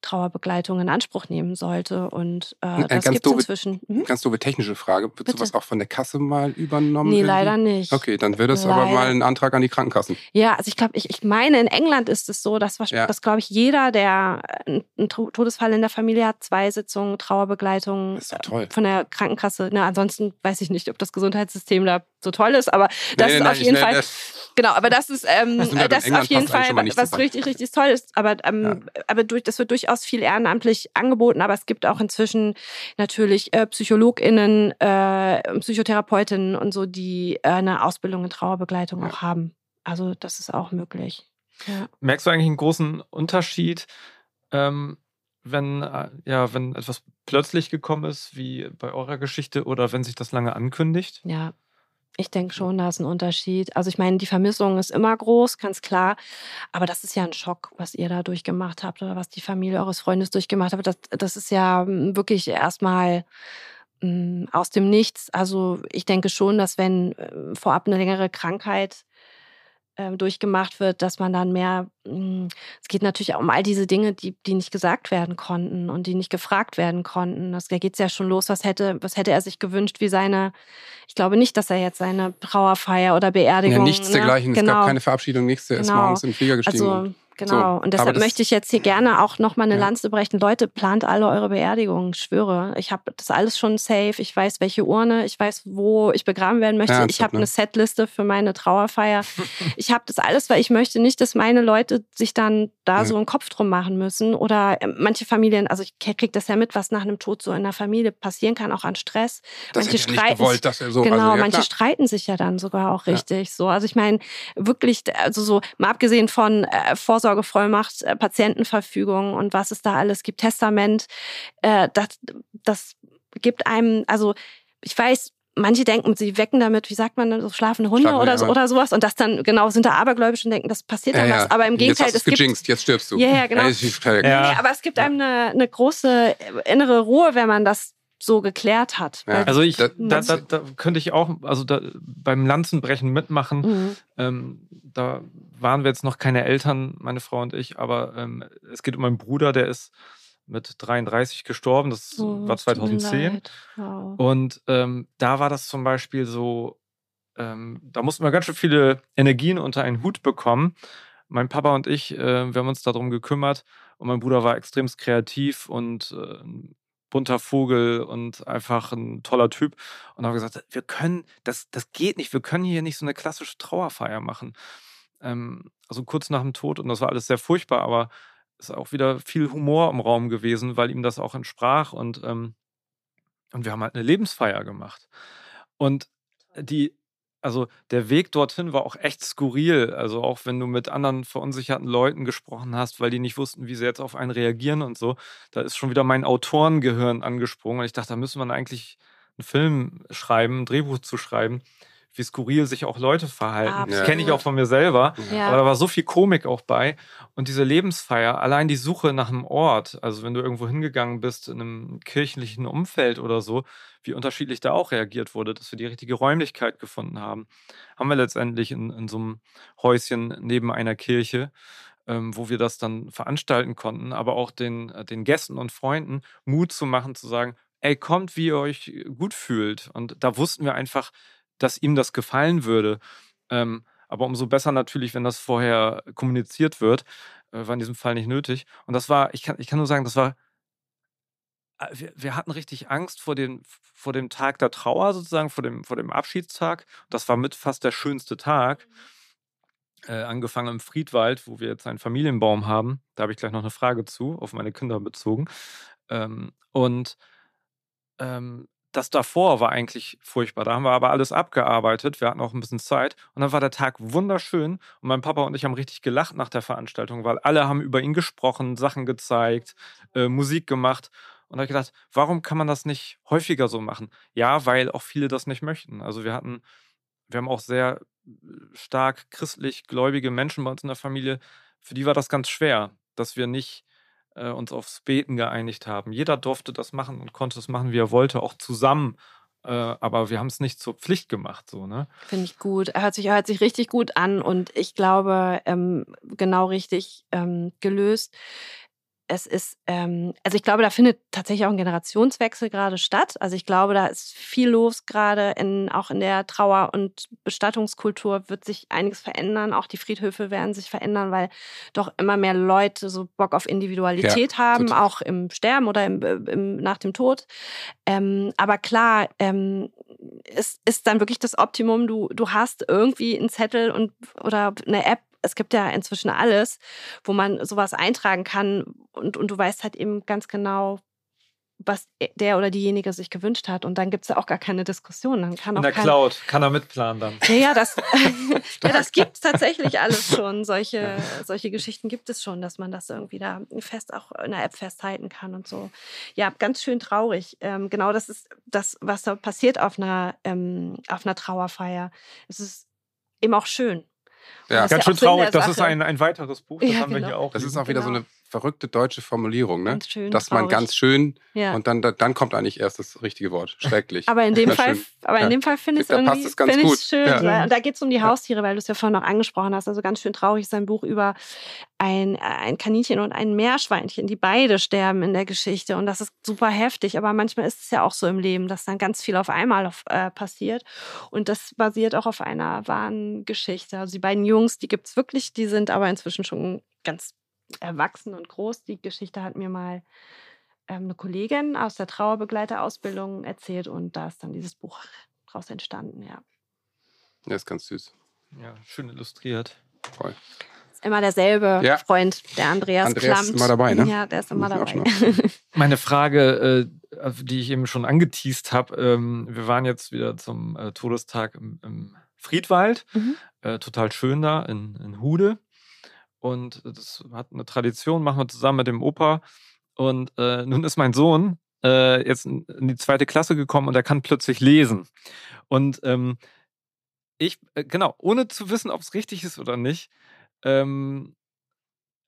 [SPEAKER 2] Trauerbegleitung in Anspruch nehmen sollte. Und äh, das gibt es inzwischen.
[SPEAKER 1] Hm? Ganz doofe technische Frage. Wird Bitte? sowas auch von der Kasse mal übernommen?
[SPEAKER 2] Nee, irgendwie? leider nicht.
[SPEAKER 1] Okay, dann wird es aber mal ein Antrag an die Krankenkassen.
[SPEAKER 2] Ja, also ich glaube, ich, ich meine, in England ist es so, dass, ja. dass glaube ich, jeder, der einen Todesfall in der Familie hat, zwei Sitzungen Trauerbegleitung
[SPEAKER 1] ja
[SPEAKER 2] von der Krankenkasse. Ne, ansonsten weiß ich nicht, ob das Gesundheitssystem da so toll ist, aber das nee, ist nein, auf jeden Fall. Genau, aber das ist, ähm, das, das ist auf jeden Fall was richtig, richtig toll ist. Aber, ähm, ja. aber durch, das wird durchaus viel ehrenamtlich angeboten, aber es gibt auch inzwischen natürlich äh, PsychologInnen, äh, Psychotherapeutinnen und so, die äh, eine Ausbildung in Trauerbegleitung ja. auch haben. Also das ist auch möglich. Ja.
[SPEAKER 3] Merkst du eigentlich einen großen Unterschied, ähm, wenn, äh, ja, wenn etwas plötzlich gekommen ist, wie bei eurer Geschichte, oder wenn sich das lange ankündigt?
[SPEAKER 2] Ja, ich denke schon, da ist ein Unterschied. Also ich meine, die Vermissung ist immer groß, ganz klar. Aber das ist ja ein Schock, was ihr da durchgemacht habt oder was die Familie eures Freundes durchgemacht hat. Das, das ist ja hm, wirklich erstmal hm, aus dem Nichts. Also ich denke schon, dass wenn äh, vorab eine längere Krankheit durchgemacht wird, dass man dann mehr, hm, es geht natürlich auch um all diese Dinge, die, die nicht gesagt werden konnten und die nicht gefragt werden konnten. Das, da geht es ja schon los, was hätte, was hätte er sich gewünscht, wie seine, ich glaube nicht, dass er jetzt seine Trauerfeier oder Beerdigung. Ja,
[SPEAKER 1] nichts ne? dergleichen, genau. es gab genau. keine Verabschiedung, nichts, er genau. ist morgens in den Flieger gestiegen.
[SPEAKER 2] Also, Genau.
[SPEAKER 1] So,
[SPEAKER 2] und deshalb möchte ich jetzt hier gerne auch nochmal eine
[SPEAKER 1] Ja.
[SPEAKER 2] Lanze brechen. Leute, plant alle eure Beerdigungen, schwöre. Ich habe das alles schon safe. Ich weiß, welche Urne, ich weiß, wo ich begraben werden möchte.
[SPEAKER 1] Ja,
[SPEAKER 2] ich habe
[SPEAKER 1] ne?
[SPEAKER 2] eine Setliste für meine Trauerfeier. ich habe das alles, weil ich möchte nicht, dass meine Leute sich dann da
[SPEAKER 1] Ja.
[SPEAKER 2] so einen Kopf drum machen müssen. Oder äh, manche Familien, also ich kriege das ja mit, was nach einem Tod so in der Familie passieren kann, auch an Stress.
[SPEAKER 1] Das
[SPEAKER 2] manche
[SPEAKER 1] hätte
[SPEAKER 2] streiten
[SPEAKER 1] gewollt, dass er so.
[SPEAKER 2] genau,
[SPEAKER 1] also,
[SPEAKER 2] manche
[SPEAKER 1] klar.
[SPEAKER 2] streiten sich ja dann sogar auch richtig so. Also ich meine, wirklich, also so, mal abgesehen von äh, Vorsorgevollmacht, äh, Patientenverfügung und was es da alles gibt, Testament, äh, das, das gibt einem, also ich weiß, manche denken, sie wecken damit, wie sagt man, so schlafende Hunde
[SPEAKER 1] Schlafende,
[SPEAKER 2] oder, so, oder sowas und das dann, genau, sind da abergläubisch und denken, das passiert
[SPEAKER 1] Ja,
[SPEAKER 2] dann
[SPEAKER 1] ja.
[SPEAKER 2] was. Aber im
[SPEAKER 1] Jetzt
[SPEAKER 2] Gegenteil,
[SPEAKER 1] hast
[SPEAKER 2] es
[SPEAKER 1] du's
[SPEAKER 2] gibt
[SPEAKER 1] gejinxt, jetzt stirbst du.
[SPEAKER 2] Ja, ja, genau.
[SPEAKER 3] Ja.
[SPEAKER 2] Nee, aber es gibt einem eine, eine große innere Ruhe, wenn man das so geklärt hat.
[SPEAKER 1] Ja.
[SPEAKER 3] Also ich, da, da, da könnte ich auch, also da, beim Lanzenbrechen mitmachen.
[SPEAKER 2] Mhm.
[SPEAKER 3] Ähm, da waren wir jetzt noch keine Eltern, meine Frau und ich, aber ähm, es geht um meinen Bruder, der ist mit 33 gestorben. Das
[SPEAKER 2] Oh,
[SPEAKER 3] war
[SPEAKER 2] es tut mir
[SPEAKER 3] 2010.
[SPEAKER 2] leid. Wow.
[SPEAKER 3] Und ähm, da war das zum Beispiel so, ähm, da mussten wir ganz schön viele Energien unter einen Hut bekommen. Mein Papa und ich, äh, wir haben uns darum gekümmert und mein Bruder war extremst kreativ und äh, ein bunter Vogel und einfach ein toller Typ. Und haben gesagt, wir können, das, das geht nicht, wir können hier nicht so eine klassische Trauerfeier machen. Ähm, also kurz nach dem Tod und das war alles sehr furchtbar, aber es ist auch wieder viel Humor im Raum gewesen, weil ihm das auch entsprach und ähm, und wir haben halt eine Lebensfeier gemacht. Und die, also der Weg dorthin war auch echt skurril. Also auch wenn du mit anderen verunsicherten Leuten gesprochen hast, weil die nicht wussten, wie sie jetzt auf einen reagieren und so, da ist schon wieder mein Autorengehirn angesprungen. Und ich dachte, da müsste man eigentlich einen Film schreiben, ein Drehbuch zu schreiben, wie skurril sich auch Leute verhalten. Das kenne ich auch von mir selber.
[SPEAKER 2] Ja.
[SPEAKER 3] Aber da war so viel Komik auch bei. Und diese Lebensfeier, allein die Suche nach einem Ort, also wenn du irgendwo hingegangen bist in einem kirchlichen Umfeld oder so, wie unterschiedlich da auch reagiert wurde, dass wir die richtige Räumlichkeit gefunden haben, haben wir letztendlich in, in so einem Häuschen neben einer Kirche, ähm, wo wir das dann veranstalten konnten, aber auch den, äh, den Gästen und Freunden Mut zu machen, zu sagen, ey, kommt, wie ihr euch gut fühlt. Und da wussten wir einfach, dass ihm das gefallen würde. Ähm, aber umso besser natürlich, wenn das vorher kommuniziert wird, äh, war in diesem Fall nicht nötig. Und das war, ich kann, ich kann nur sagen, das war, äh, wir, wir hatten richtig Angst vor dem, vor dem Tag der Trauer sozusagen, vor dem, vor dem Abschiedstag. Das war mit fast der schönste Tag. Äh, angefangen im Friedwald, wo wir jetzt einen Familienbaum haben. Da habe ich gleich noch eine Frage zu, auf meine Kinder bezogen. Ähm, und ähm, das davor war eigentlich furchtbar. Da haben wir aber alles abgearbeitet. Wir hatten auch ein bisschen Zeit. Und dann war der Tag wunderschön. Und mein Papa und ich haben richtig gelacht nach der Veranstaltung, weil alle haben über ihn gesprochen, Sachen gezeigt, äh, Musik gemacht. Und da habe ich gedacht, warum kann man das nicht häufiger so machen? Ja, weil auch viele das nicht möchten. Also wir hatten, wir haben auch sehr äh, stark christlich gläubige Menschen bei uns in der Familie. Für die war das ganz schwer, dass wir nicht äh, uns aufs Beten geeinigt haben. Jeder durfte das machen und konnte es machen, wie er wollte, auch zusammen. Äh, aber wir haben es nicht zur Pflicht gemacht, so, ne?
[SPEAKER 2] Finde ich gut. Hört sich, hört sich richtig gut an und ich glaube, ähm, genau richtig ähm, gelöst. Es ist, ähm, also ich glaube, da findet tatsächlich auch ein Generationswechsel gerade statt. Also ich glaube, da ist viel los gerade in, auch in der Trauer- und Bestattungskultur wird sich einiges verändern. Auch die Friedhöfe werden sich verändern, weil doch immer mehr Leute so Bock auf Individualität haben,
[SPEAKER 1] total.
[SPEAKER 2] auch im Sterben oder im, im, nach dem Tod. Ähm, aber klar, ähm, ist, ist dann wirklich das Optimum. Du, du hast irgendwie einen Zettel und oder eine App. Es gibt ja inzwischen alles, wo man sowas eintragen kann und, und du weißt halt eben ganz genau, was der oder diejenige sich gewünscht hat. Und dann gibt es ja auch gar keine Diskussion. Dann kann
[SPEAKER 3] In
[SPEAKER 2] auch
[SPEAKER 3] der
[SPEAKER 2] kein,
[SPEAKER 3] Cloud kann er mitplanen dann.
[SPEAKER 2] ja, ja, das, ja, das gibt es tatsächlich alles schon. Solche, solche Geschichten gibt es schon, dass man das irgendwie da fest auch in der App festhalten kann und so. Ja, ganz schön traurig. Ähm, genau das ist das, was da passiert auf einer, ähm, auf einer Trauerfeier. Es ist eben auch schön.
[SPEAKER 1] Ja.
[SPEAKER 2] das ist
[SPEAKER 3] Ganz schön traurig. Das ist ein, ein weiteres Buch, das
[SPEAKER 2] Ja,
[SPEAKER 3] haben wir
[SPEAKER 2] genau.
[SPEAKER 3] hier auch.
[SPEAKER 1] Das ist auch wieder so
[SPEAKER 2] Genau.
[SPEAKER 1] eine verrückte deutsche Formulierung, ne?
[SPEAKER 2] Ganz schön
[SPEAKER 1] Dass man ganz schön
[SPEAKER 2] Ja.
[SPEAKER 1] und dann, dann kommt eigentlich erst das richtige Wort. Schrecklich.
[SPEAKER 2] Aber in dem Fall,
[SPEAKER 1] schön.
[SPEAKER 2] aber in
[SPEAKER 1] Ja.
[SPEAKER 2] dem Fall finde ich es
[SPEAKER 1] Da passt
[SPEAKER 2] irgendwie
[SPEAKER 1] es ganz gut.
[SPEAKER 2] schön.
[SPEAKER 1] Ja.
[SPEAKER 2] Und da geht es um die. Haustiere, weil du es ja vorhin noch angesprochen hast. Also ganz schön traurig ist ein Buch über ein, ein Kaninchen und ein Meerschweinchen, die beide sterben in der Geschichte. Und das ist super heftig. Aber manchmal ist es ja auch so im Leben, dass dann ganz viel auf einmal auf, äh, passiert. Und das basiert auch auf einer wahren Geschichte. Also die beiden Jungs, die gibt es wirklich, die sind aber inzwischen schon ganz erwachsen und groß. Die Geschichte hat mir mal ähm, eine Kollegin aus der Trauerbegleiterausbildung erzählt und da ist dann dieses Buch draus entstanden, ja.
[SPEAKER 1] Ja, ist ganz süß.
[SPEAKER 3] Ja, schön illustriert.
[SPEAKER 1] Toll.
[SPEAKER 2] Ist immer derselbe
[SPEAKER 1] Ja.
[SPEAKER 2] Freund, der Andreas,
[SPEAKER 1] Andreas ist
[SPEAKER 2] Klamt.
[SPEAKER 1] immer dabei, ne?
[SPEAKER 2] Ja, der ist immer dabei.
[SPEAKER 3] Meine Frage, äh, die ich eben schon angeteased habe, ähm, wir waren jetzt wieder zum äh, Todestag im, im Friedwald,
[SPEAKER 2] Mhm.
[SPEAKER 3] äh, total schön da in, in Hude. Und das hat eine Tradition, machen wir zusammen mit dem Opa. Und äh, nun ist mein Sohn äh, jetzt in in die zweite Klasse gekommen und er kann plötzlich lesen. Und ähm, ich, äh, genau, ohne zu wissen, ob es richtig ist oder nicht, ähm,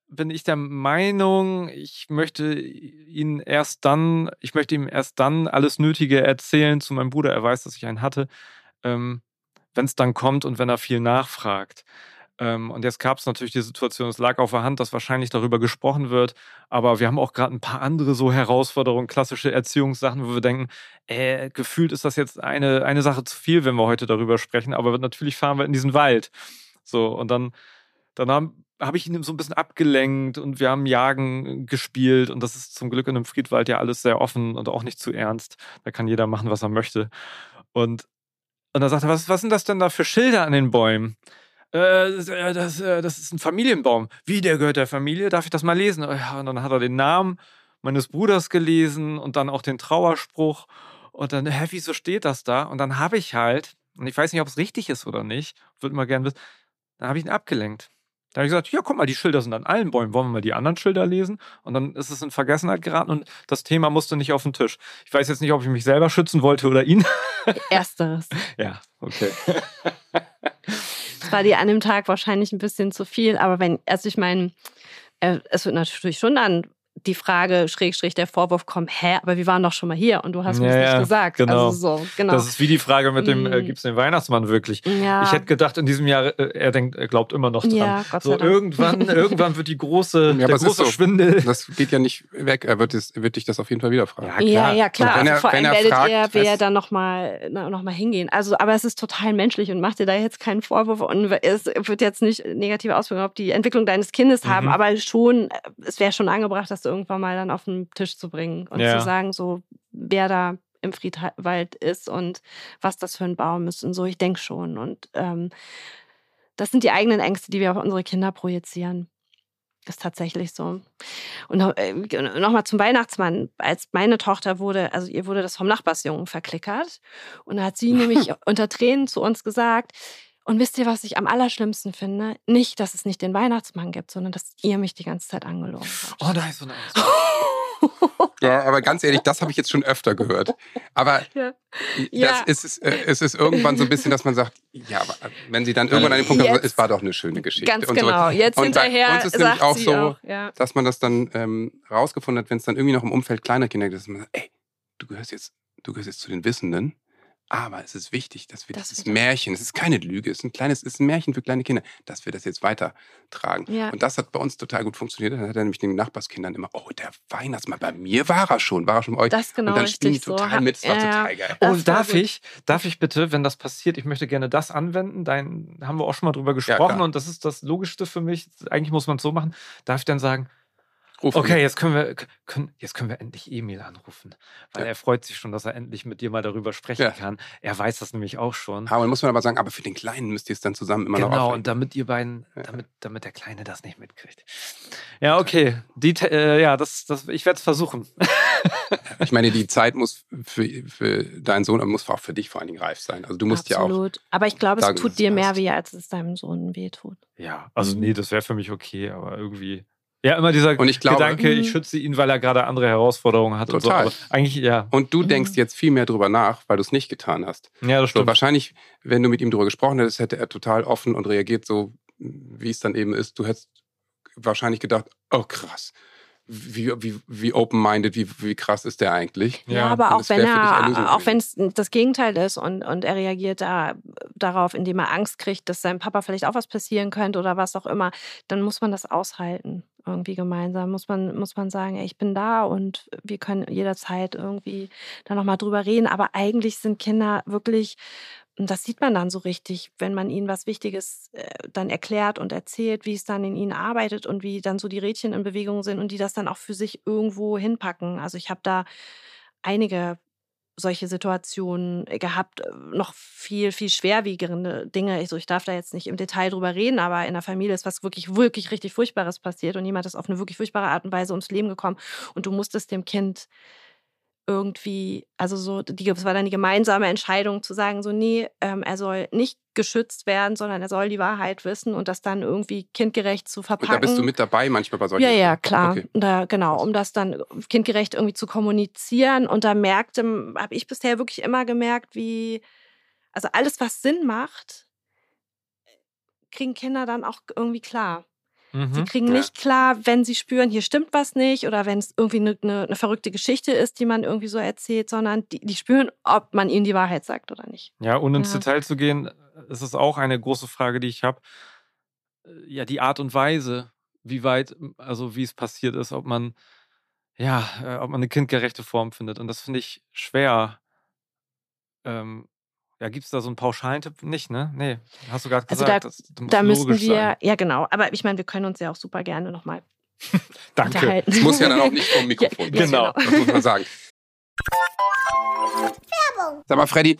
[SPEAKER 3] bin ich der Meinung, ich möchte ihn erst dann, ich möchte ihm erst dann alles Nötige erzählen zu meinem Bruder. Er weiß, dass ich einen hatte, ähm, wenn es dann kommt und wenn er viel nachfragt. Ähm, und jetzt gab es natürlich die Situation, es lag auf der Hand, dass wahrscheinlich darüber gesprochen wird. Aber wir haben auch gerade ein paar andere so Herausforderungen, klassische Erziehungssachen, wo wir denken, äh, gefühlt ist das jetzt eine, eine Sache zu viel, wenn wir heute darüber sprechen. Aber natürlich fahren wir in diesen Wald. So, und dann, dann haben, habe ich ihn so ein bisschen abgelenkt und wir haben Jagen gespielt und das ist zum Glück in einem Friedwald ja alles sehr offen und auch nicht zu ernst. Da kann jeder machen, was er möchte. Und, und dann sagt er, was, was sind das denn da für Schilder an den Bäumen? Äh, das, äh, das, äh, das ist ein Familienbaum. Wie, der gehört der Familie? Darf ich das mal lesen? Und dann hat er den Namen meines Bruders gelesen und dann auch den Trauerspruch. Und dann, hä, wieso steht das da? Und dann habe ich halt, und ich weiß nicht, ob es richtig ist oder nicht, würde mal gerne wissen, dann habe ich ihn abgelenkt. Da habe ich gesagt, ja, guck mal, die Schilder sind an allen Bäumen. Wollen wir mal die anderen Schilder lesen? Und dann ist es in Vergessenheit geraten und das Thema musste nicht auf den Tisch. Ich weiß jetzt nicht, ob ich mich selber schützen wollte oder ihn.
[SPEAKER 2] Ersteres.
[SPEAKER 3] ja, okay.
[SPEAKER 2] War dir an dem Tag wahrscheinlich ein bisschen zu viel, aber wenn, also ich meine, äh, es wird natürlich schon dann die Frage, Schrägstrich, der Vorwurf kommen, hä, aber wir waren doch schon mal hier und du hast mir
[SPEAKER 3] Ja,
[SPEAKER 2] das
[SPEAKER 3] ja,
[SPEAKER 2] nicht gesagt.
[SPEAKER 3] genau.
[SPEAKER 2] Also so, genau.
[SPEAKER 3] Das ist wie die Frage mit dem, äh,
[SPEAKER 2] Mm.
[SPEAKER 3] gibt es den Weihnachtsmann wirklich?
[SPEAKER 2] ja,
[SPEAKER 3] Ich hätte gedacht, in diesem Jahr, äh, er denkt, er glaubt immer noch dran.
[SPEAKER 2] ja, Gott sei
[SPEAKER 3] so
[SPEAKER 2] Dank.
[SPEAKER 3] irgendwann, irgendwann wird die große,
[SPEAKER 1] Ja,
[SPEAKER 3] der große
[SPEAKER 1] so.
[SPEAKER 3] Schwindel.
[SPEAKER 1] Das geht ja nicht weg. Er wird, es, er wird dich das auf jeden Fall wieder fragen.
[SPEAKER 3] Ja,
[SPEAKER 2] Ja,
[SPEAKER 3] klar.
[SPEAKER 2] ja, klar. Also
[SPEAKER 1] er-
[SPEAKER 2] vor
[SPEAKER 1] wenn
[SPEAKER 2] allem
[SPEAKER 1] er
[SPEAKER 2] werdet
[SPEAKER 1] fragt,
[SPEAKER 2] ihr, wer dann nochmal noch mal hingehen. Also, aber es ist total menschlich und macht dir da jetzt keinen Vorwurf und es wird jetzt nicht negative Auswirkungen auf die Entwicklung deines Kindes haben,
[SPEAKER 3] Mhm.
[SPEAKER 2] aber schon, äh, es wäre schon angebracht, das irgendwann mal dann auf den Tisch zu bringen und
[SPEAKER 3] Ja.
[SPEAKER 2] zu sagen, so, wer da im Friedwald ist und was das für ein Baum ist und so. Ich denke schon. Und ähm, das sind die eigenen Ängste, die wir auf unsere Kinder projizieren. Ist tatsächlich so. Und noch, äh, nochmal zum Weihnachtsmann. Als meine Tochter wurde, also ihr wurde das vom Nachbarsjungen verklickert. Und da hat sie nämlich unter Tränen zu uns gesagt, und wisst ihr, was ich am allerschlimmsten finde? Nicht, dass es nicht den Weihnachtsmann gibt, sondern dass ihr mich die ganze Zeit angelogen habt.
[SPEAKER 3] Oh, nice, so nice.
[SPEAKER 1] Ja, aber ganz ehrlich, das habe ich jetzt schon öfter gehört. Aber
[SPEAKER 2] Ja.
[SPEAKER 1] das
[SPEAKER 2] Ja.
[SPEAKER 1] ist, es, äh, es ist irgendwann so ein bisschen, dass man sagt, ja, aber wenn sie dann irgendwann an den Punkt kommen,
[SPEAKER 2] Jetzt-
[SPEAKER 1] es war doch eine schöne Geschichte.
[SPEAKER 2] Ganz
[SPEAKER 1] und so
[SPEAKER 2] genau. Jetzt
[SPEAKER 1] Und bei
[SPEAKER 2] hinterher
[SPEAKER 1] uns ist nämlich
[SPEAKER 2] sagt
[SPEAKER 1] auch
[SPEAKER 2] sie
[SPEAKER 1] so,
[SPEAKER 2] auch, ja.
[SPEAKER 1] dass man das dann ähm, rausgefunden hat, wenn es dann irgendwie noch im Umfeld kleiner Kinder gibt, dass man sagt, ey, du gehörst jetzt, du gehörst jetzt zu den Wissenden. Aber es ist wichtig, dass wir
[SPEAKER 2] Dass
[SPEAKER 1] dieses
[SPEAKER 2] wir das-
[SPEAKER 1] Märchen, es ist keine Lüge, es ist ein kleines, es ist ein Märchen für kleine Kinder, dass wir das jetzt weitertragen.
[SPEAKER 2] Ja.
[SPEAKER 1] Und das hat bei uns total gut funktioniert. Dann hat er nämlich den Nachbarskindern immer, oh, der Weihnachtsmann, bei mir war er schon, war er schon bei euch.
[SPEAKER 2] Das genau
[SPEAKER 1] und dann spielen die
[SPEAKER 2] richtig so.
[SPEAKER 1] total mit, das war
[SPEAKER 2] Ja,
[SPEAKER 1] total geil.
[SPEAKER 2] Das voll
[SPEAKER 3] darf
[SPEAKER 2] gut.
[SPEAKER 3] ich, darf ich bitte, wenn das passiert, ich möchte gerne das anwenden, dein, haben wir auch schon mal drüber gesprochen
[SPEAKER 1] klar.
[SPEAKER 3] und das ist das Logischste für mich. Eigentlich muss man es so machen. Darf ich dann sagen,
[SPEAKER 1] Ruf
[SPEAKER 3] okay, jetzt können wir, können, jetzt können wir endlich Emil anrufen, weil
[SPEAKER 1] Ja.
[SPEAKER 3] er freut sich schon, dass er endlich mit dir mal darüber sprechen
[SPEAKER 1] Ja.
[SPEAKER 3] kann. Er weiß das nämlich auch schon.
[SPEAKER 1] Aber muss man aber sagen, aber für den Kleinen müsst ihr es dann zusammen immer noch
[SPEAKER 3] Genau, und damit ihr beiden,
[SPEAKER 1] Ja.
[SPEAKER 3] damit, damit der Kleine das nicht mitkriegt. Ja, okay. Die, äh, ja, das, das, ich werde es versuchen.
[SPEAKER 1] Ich meine, die Zeit muss für, für deinen Sohn, aber muss auch für dich vor allen Dingen reif sein. Also du musst ja auch.
[SPEAKER 2] Absolut. Aber ich glaube, es tut dir mehr weh, als es deinem Sohn weh tut.
[SPEAKER 3] Ja, also
[SPEAKER 2] Mhm.
[SPEAKER 3] nee, das wäre für mich okay, aber irgendwie. Ja, immer dieser
[SPEAKER 1] Und ich glaube-
[SPEAKER 3] Gedanke, ich
[SPEAKER 2] Mhm.
[SPEAKER 3] schütze ihn, weil er gerade andere Herausforderungen hat. Und so.
[SPEAKER 1] Total.
[SPEAKER 3] Eigentlich, ja.
[SPEAKER 1] Und du
[SPEAKER 2] Mhm.
[SPEAKER 1] denkst jetzt viel mehr drüber nach, weil du es nicht getan hast.
[SPEAKER 3] Ja, das
[SPEAKER 1] So,
[SPEAKER 3] stimmt.
[SPEAKER 1] wahrscheinlich, wenn du mit ihm drüber gesprochen hättest, hätte er total offen und reagiert so, wie es dann eben ist. Du hättest wahrscheinlich gedacht, oh krass, wie, wie, wie open-minded, wie, wie krass ist der eigentlich?
[SPEAKER 2] Ja,
[SPEAKER 3] Ja,
[SPEAKER 2] aber auch wenn er, auch wenn es das Gegenteil ist und, und er reagiert da darauf, indem er Angst kriegt, dass seinem Papa vielleicht auch was passieren könnte oder was auch immer, dann muss man das aushalten. Irgendwie gemeinsam muss man, muss man sagen, ey, ich bin da und wir können jederzeit irgendwie da nochmal drüber reden. Aber eigentlich sind Kinder wirklich Und das sieht man dann so richtig, wenn man ihnen was Wichtiges äh, dann erklärt und erzählt, wie es dann in ihnen arbeitet und wie dann so die Rädchen in Bewegung sind und die das dann auch für sich irgendwo hinpacken. Also ich habe da einige solche Situationen gehabt, äh, noch viel, viel schwerwiegende Dinge. Also ich darf da jetzt nicht im Detail drüber reden, aber in der Familie ist was wirklich, wirklich richtig Furchtbares passiert und jemand ist auf eine wirklich furchtbare Art und Weise ums Leben gekommen und du musstest dem Kind irgendwie, also so, die, es war dann die gemeinsame Entscheidung zu sagen, so, nee, ähm, er soll nicht geschützt werden, sondern er soll die Wahrheit wissen und das dann irgendwie kindgerecht zu verpacken.
[SPEAKER 1] Und da bist du mit dabei manchmal bei solchen
[SPEAKER 2] Ja, ja, klar. Okay. Da, genau, um das dann kindgerecht irgendwie zu kommunizieren. Und da merkte, habe ich bisher wirklich immer gemerkt, wie, also alles, was Sinn macht, kriegen Kinder dann auch irgendwie klar. Mhm. Sie kriegen ja. nicht klar, wenn sie spüren, hier stimmt was nicht oder wenn es irgendwie eine, eine, eine, verrückte Geschichte ist, die man irgendwie so erzählt, sondern die, die, spüren, ob man ihnen die Wahrheit sagt oder nicht.
[SPEAKER 3] Ja, ohne ins ja. Detail zu gehen, ist es auch eine große Frage, die ich habe. Äh, ja, die Art und Weise, wie weit, also wie es passiert ist, ob man, ja, äh, ob man eine kindgerechte Form findet. Und das finde ich schwer. Ähm, ja, gibt es da so einen pauschalen Tipp? Nicht, ne? Nee, hast du gerade
[SPEAKER 2] also
[SPEAKER 3] gesagt.
[SPEAKER 2] Da, das, da müssten wir, sein. ja genau, aber ich meine, wir können uns ja auch super gerne nochmal
[SPEAKER 3] Danke.
[SPEAKER 1] Es muss ja dann auch nicht vom Mikrofon.
[SPEAKER 3] ja, genau.
[SPEAKER 1] Das muss man sagen. Werbung. Sag mal, Freddy,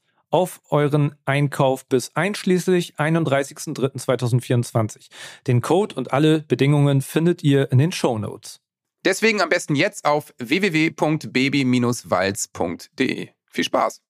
[SPEAKER 3] auf euren Einkauf bis einschließlich 31.03.2024. Den Code und alle Bedingungen findet ihr in den Show Notes.
[SPEAKER 1] Deswegen am besten jetzt auf www.baby-walz.de. Viel Spaß!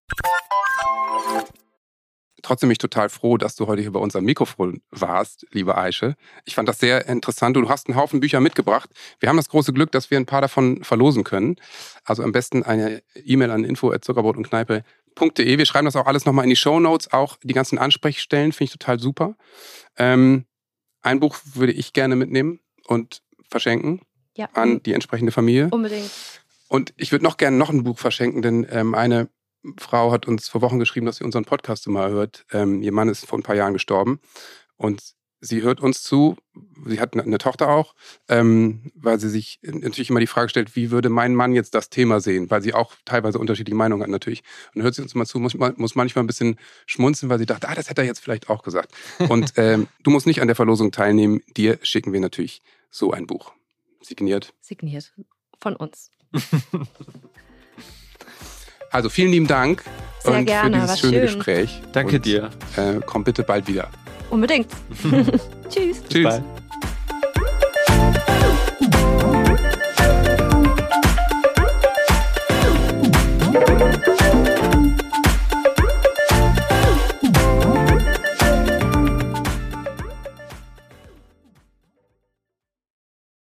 [SPEAKER 1] Trotzdem bin ich total froh, dass du heute hier bei uns am Mikrofon warst, liebe Aische. Ich fand das sehr interessant. Du hast einen Haufen Bücher mitgebracht. Wir haben das große Glück, dass wir ein paar davon verlosen können. Also am besten eine E-Mail an info.zuckerbrot und Kneipe www.ftf.de. Wir schreiben das auch alles nochmal in die Show Notes, auch die ganzen Ansprechstellen, finde ich total super. Ähm, ein Buch würde ich gerne mitnehmen und verschenken
[SPEAKER 2] ja.
[SPEAKER 1] an die entsprechende Familie.
[SPEAKER 2] Unbedingt.
[SPEAKER 1] Und ich würde noch gerne noch ein Buch verschenken, denn ähm, eine Frau hat uns vor Wochen geschrieben, dass sie unseren Podcast mal hört. Ähm, ihr Mann ist vor ein paar Jahren gestorben und sie hört uns zu. Sie hat eine Tochter auch, ähm, weil sie sich natürlich immer die Frage stellt, wie würde mein Mann jetzt das Thema sehen? Weil sie auch teilweise unterschiedliche Meinungen hat natürlich. Und hört sie uns mal zu, muss, muss manchmal ein bisschen schmunzeln, weil sie dachte, ah, das hätte er jetzt vielleicht auch gesagt. Und ähm, du musst nicht an der Verlosung teilnehmen. Dir schicken wir natürlich so ein Buch. Signiert.
[SPEAKER 2] Signiert. Von uns.
[SPEAKER 1] Also vielen lieben Dank
[SPEAKER 2] Sehr
[SPEAKER 1] und
[SPEAKER 2] gerne,
[SPEAKER 1] für dieses schöne
[SPEAKER 2] schön.
[SPEAKER 1] Gespräch.
[SPEAKER 3] Danke
[SPEAKER 1] und,
[SPEAKER 3] dir.
[SPEAKER 1] Äh, komm bitte bald wieder.
[SPEAKER 2] Unbedingt. Tschüss.
[SPEAKER 1] Tschüss.